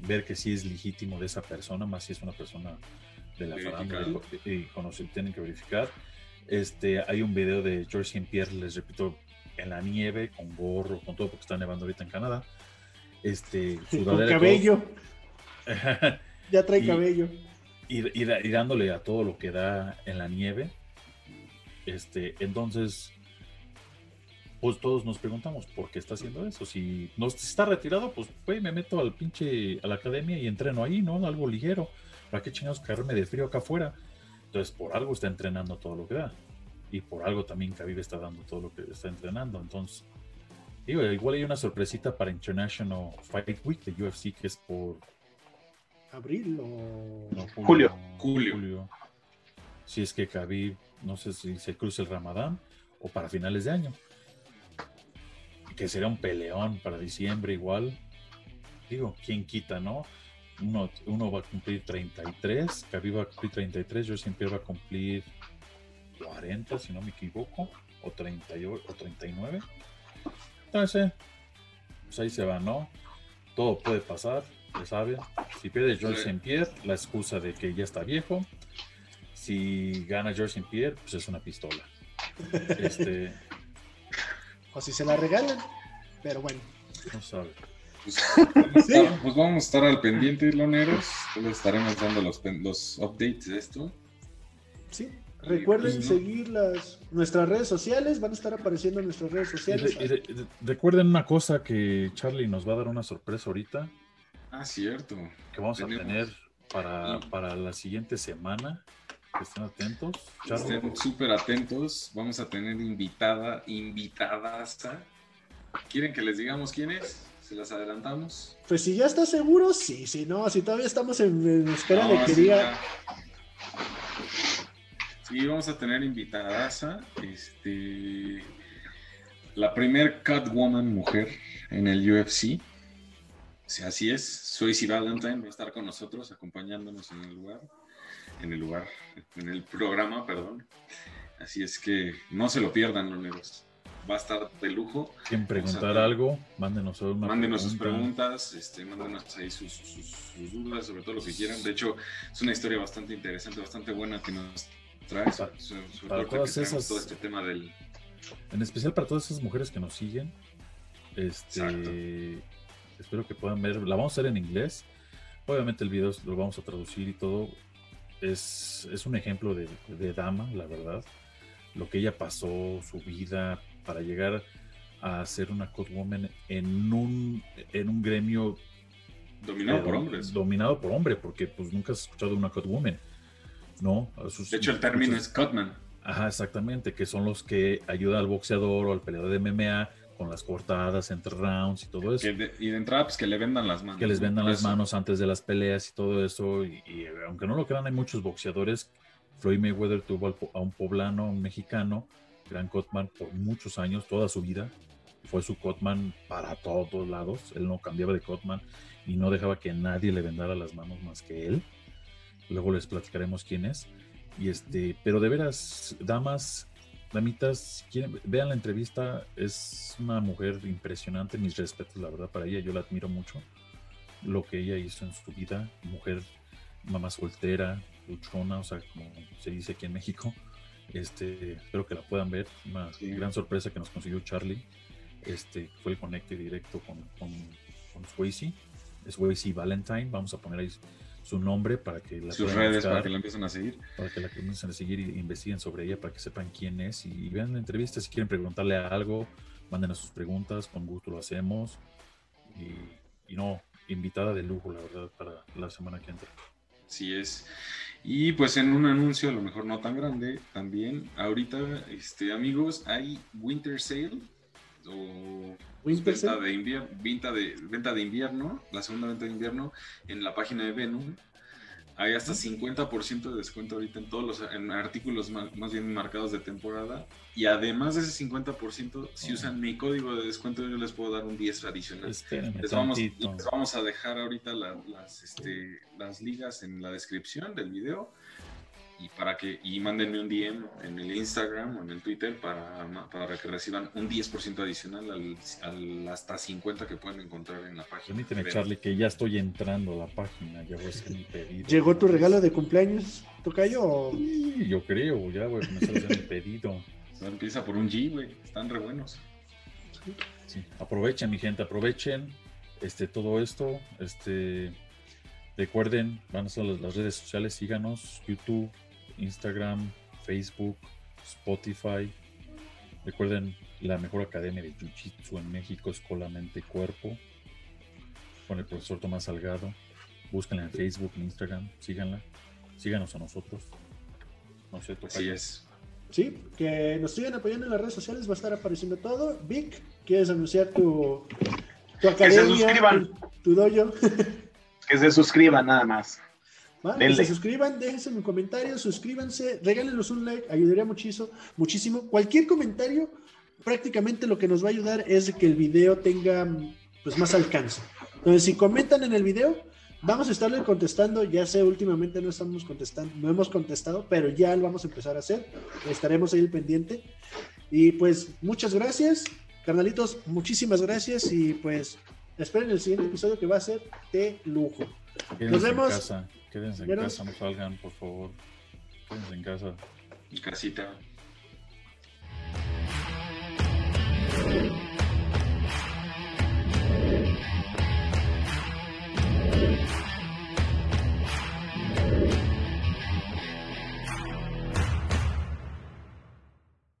ver que sí es legítimo de esa persona, más si es una persona de la farándula y, conocer, tienen que verificar. Este, hay un video de George St. Pierre, les repito, en la nieve, con gorro, con todo, porque está nevando ahorita en Canadá. Este, con cabello. ya trae cabello y, dándole a todo lo que da en la nieve. Este, entonces, pues todos nos preguntamos por qué está haciendo eso. Si no está retirado, pues me meto al pinche a la academia y entreno ahí, ¿no? Algo ligero. ¿Para qué chingados caerme de frío acá afuera? Entonces, por algo está entrenando todo lo que da. Y por algo también Khabib está dando todo lo que está entrenando. Entonces, digo, igual hay una sorpresita para International Fight Week de UFC que es por abril o julio. julio. Si es que Khabib, no sé si se cruza el Ramadán o para finales de año. Que sería un peleón para diciembre igual. Digo, ¿quién quita, no? Uno, uno va a cumplir 33, Khabib va a cumplir 33, yo siempre va a cumplir 40, si no me equivoco, o, 38, o 39. Entonces, pues ahí se va, ¿no? Todo puede pasar ya saben. Si pierde George St. Pierre, la excusa de que ya está viejo. Si gana George St. Pierre, pues es una pistola. Este... O si se la regalan, pero bueno. No sabe. Pues, pues, vamos a estar al pendiente, loneros. Les estaremos dando los, los updates de esto. Sí, recuerden seguir las, nuestras redes sociales, van a estar apareciendo en nuestras redes sociales. recuerden una cosa que Charlie nos va a dar una sorpresa ahorita. Ah, cierto. Que vamos a tener para, para la siguiente semana. Estén atentos. Estén súper atentos. Vamos a tener invitada, invitada hasta. ¿Quieren que les digamos quién es? ¿Se las adelantamos? Pues si ya está seguro, sí. Si no, si todavía estamos en, espera de que diga. Sí, vamos a tener invitada este, la primer Catwoman mujer en el UFC. Sí, así es, Soy Valentine va a estar con nosotros, acompañándonos en el lugar, en el lugar, en el programa, perdón. Así es que no se lo pierdan, los Va a estar de lujo. Quien preguntar algo, mándenos una Mándenos sus preguntas, este, mándenos ahí sus, sus, dudas, sobre todo lo que quieran. De hecho, es una historia bastante interesante, bastante buena que nos trae. Para, sobre, todas esas, todo este tema del... En especial para todas esas mujeres que nos siguen. Este, Espero que puedan ver. La vamos a hacer en inglés. Obviamente el video lo vamos a traducir y todo. Es, es un ejemplo de, dama, la verdad. Lo que ella pasó, su vida, para llegar a ser una Catwoman en un, en un gremio dominado por hombres. Dominado por hombre, porque pues nunca has escuchado una Catwoman. ¿no? de hecho, el término es Cutman. Ajá, exactamente, que son los que ayudan al boxeador o al peleador de MMA con las cortadas entre rounds y todo eso. y de entrada, pues que le vendan las manos. Que les vendan las manos antes de las peleas y todo eso. Y, aunque no lo crean, hay muchos boxeadores. Floyd Mayweather tuvo a un poblano, un mexicano, Gran Cotman, por muchos años, toda su vida. Fue su Cotman para todos lados. Él no cambiaba de Cotman y no dejaba que nadie le vendara las manos más que él. Luego les platicaremos quién es. Y este, pero de veras, damas, Damitas, quieren, vean la entrevista, es una mujer impresionante, mis respetos, la verdad, para ella, yo la admiro mucho, lo que ella hizo en su vida, mujer, mamá soltera, luchona, o sea, como se dice aquí en México, este, espero que la puedan ver, una gran sorpresa que nos consiguió Charlie, este, fue el conecte directo con, con, con Swayze, Swayze Valentine, vamos a poner ahí su nombre para que la sus redes para que la empiecen a seguir. para que la empiecen a seguir y investiguen sobre ella para que sepan quién es y vean la entrevista. Si quieren preguntarle algo mándenos sus preguntas con gusto lo hacemos. Y, no invitada de lujo la verdad para la semana que entra. Sí es. Y pues en un anuncio a lo mejor no tan grande también ahorita este amigos hay Winter Sale o venta, de invierno, venta, de, venta de invierno, la segunda venta de invierno en la página de Venom. Hay hasta 50% de descuento ahorita en todos los artículos más, bien marcados de temporada. Y además de ese 50%, si usan mi código de descuento, yo les puedo dar un 10 adicional. Les vamos, les vamos, a dejar ahorita las, este, las ligas en la descripción del video y para que y mándenme un DM en el Instagram o en el Twitter para, para que reciban un 10% adicional al, hasta 50 que pueden encontrar en la página. Permíteme, Charlie, que ya estoy entrando a la página, ya voy a hacer mi pedido. ¿Llegó tu regalo de cumpleaños, Tocayo? Sí, yo creo, ya voy a comenzar a hacer mi pedido. empieza por un G, güey, están re buenos. Sí, aprovechen, mi gente, aprovechen este, todo esto, este... Recuerden, van a ser las redes sociales, síganos, YouTube, Instagram, Facebook, Spotify. Recuerden la mejor academia de Jiu-Jitsu en México, Escuela Mente Cuerpo, con el profesor Tomás Salgado. Búsquenla en Facebook, en Instagram, síganla, síganos a nosotros. No sé, Así es. Sí, que nos sigan apoyando en las redes sociales, va a estar apareciendo todo. Vic, ¿quieres anunciar tu, tu academia? Que se suscriban. Tu, dojo. que se suscriban nada más. Que se suscriban, déjense un comentario, suscríbanse, regálenos un like, ayudaría muchísimo, muchísimo. Cualquier comentario, prácticamente lo que nos va a ayudar es que el video tenga pues más alcance. Entonces, si comentan en el video, vamos a estarle contestando, ya sé, últimamente no estamos contestando, no hemos contestado, pero ya lo vamos a empezar a hacer, estaremos ahí al pendiente. Y pues muchas gracias, carnalitos, muchísimas gracias y pues esperen el siguiente episodio que va a ser de lujo. Nos vemos. Quédense en casa, no salgan, por favor. Quédense en casa. En casita.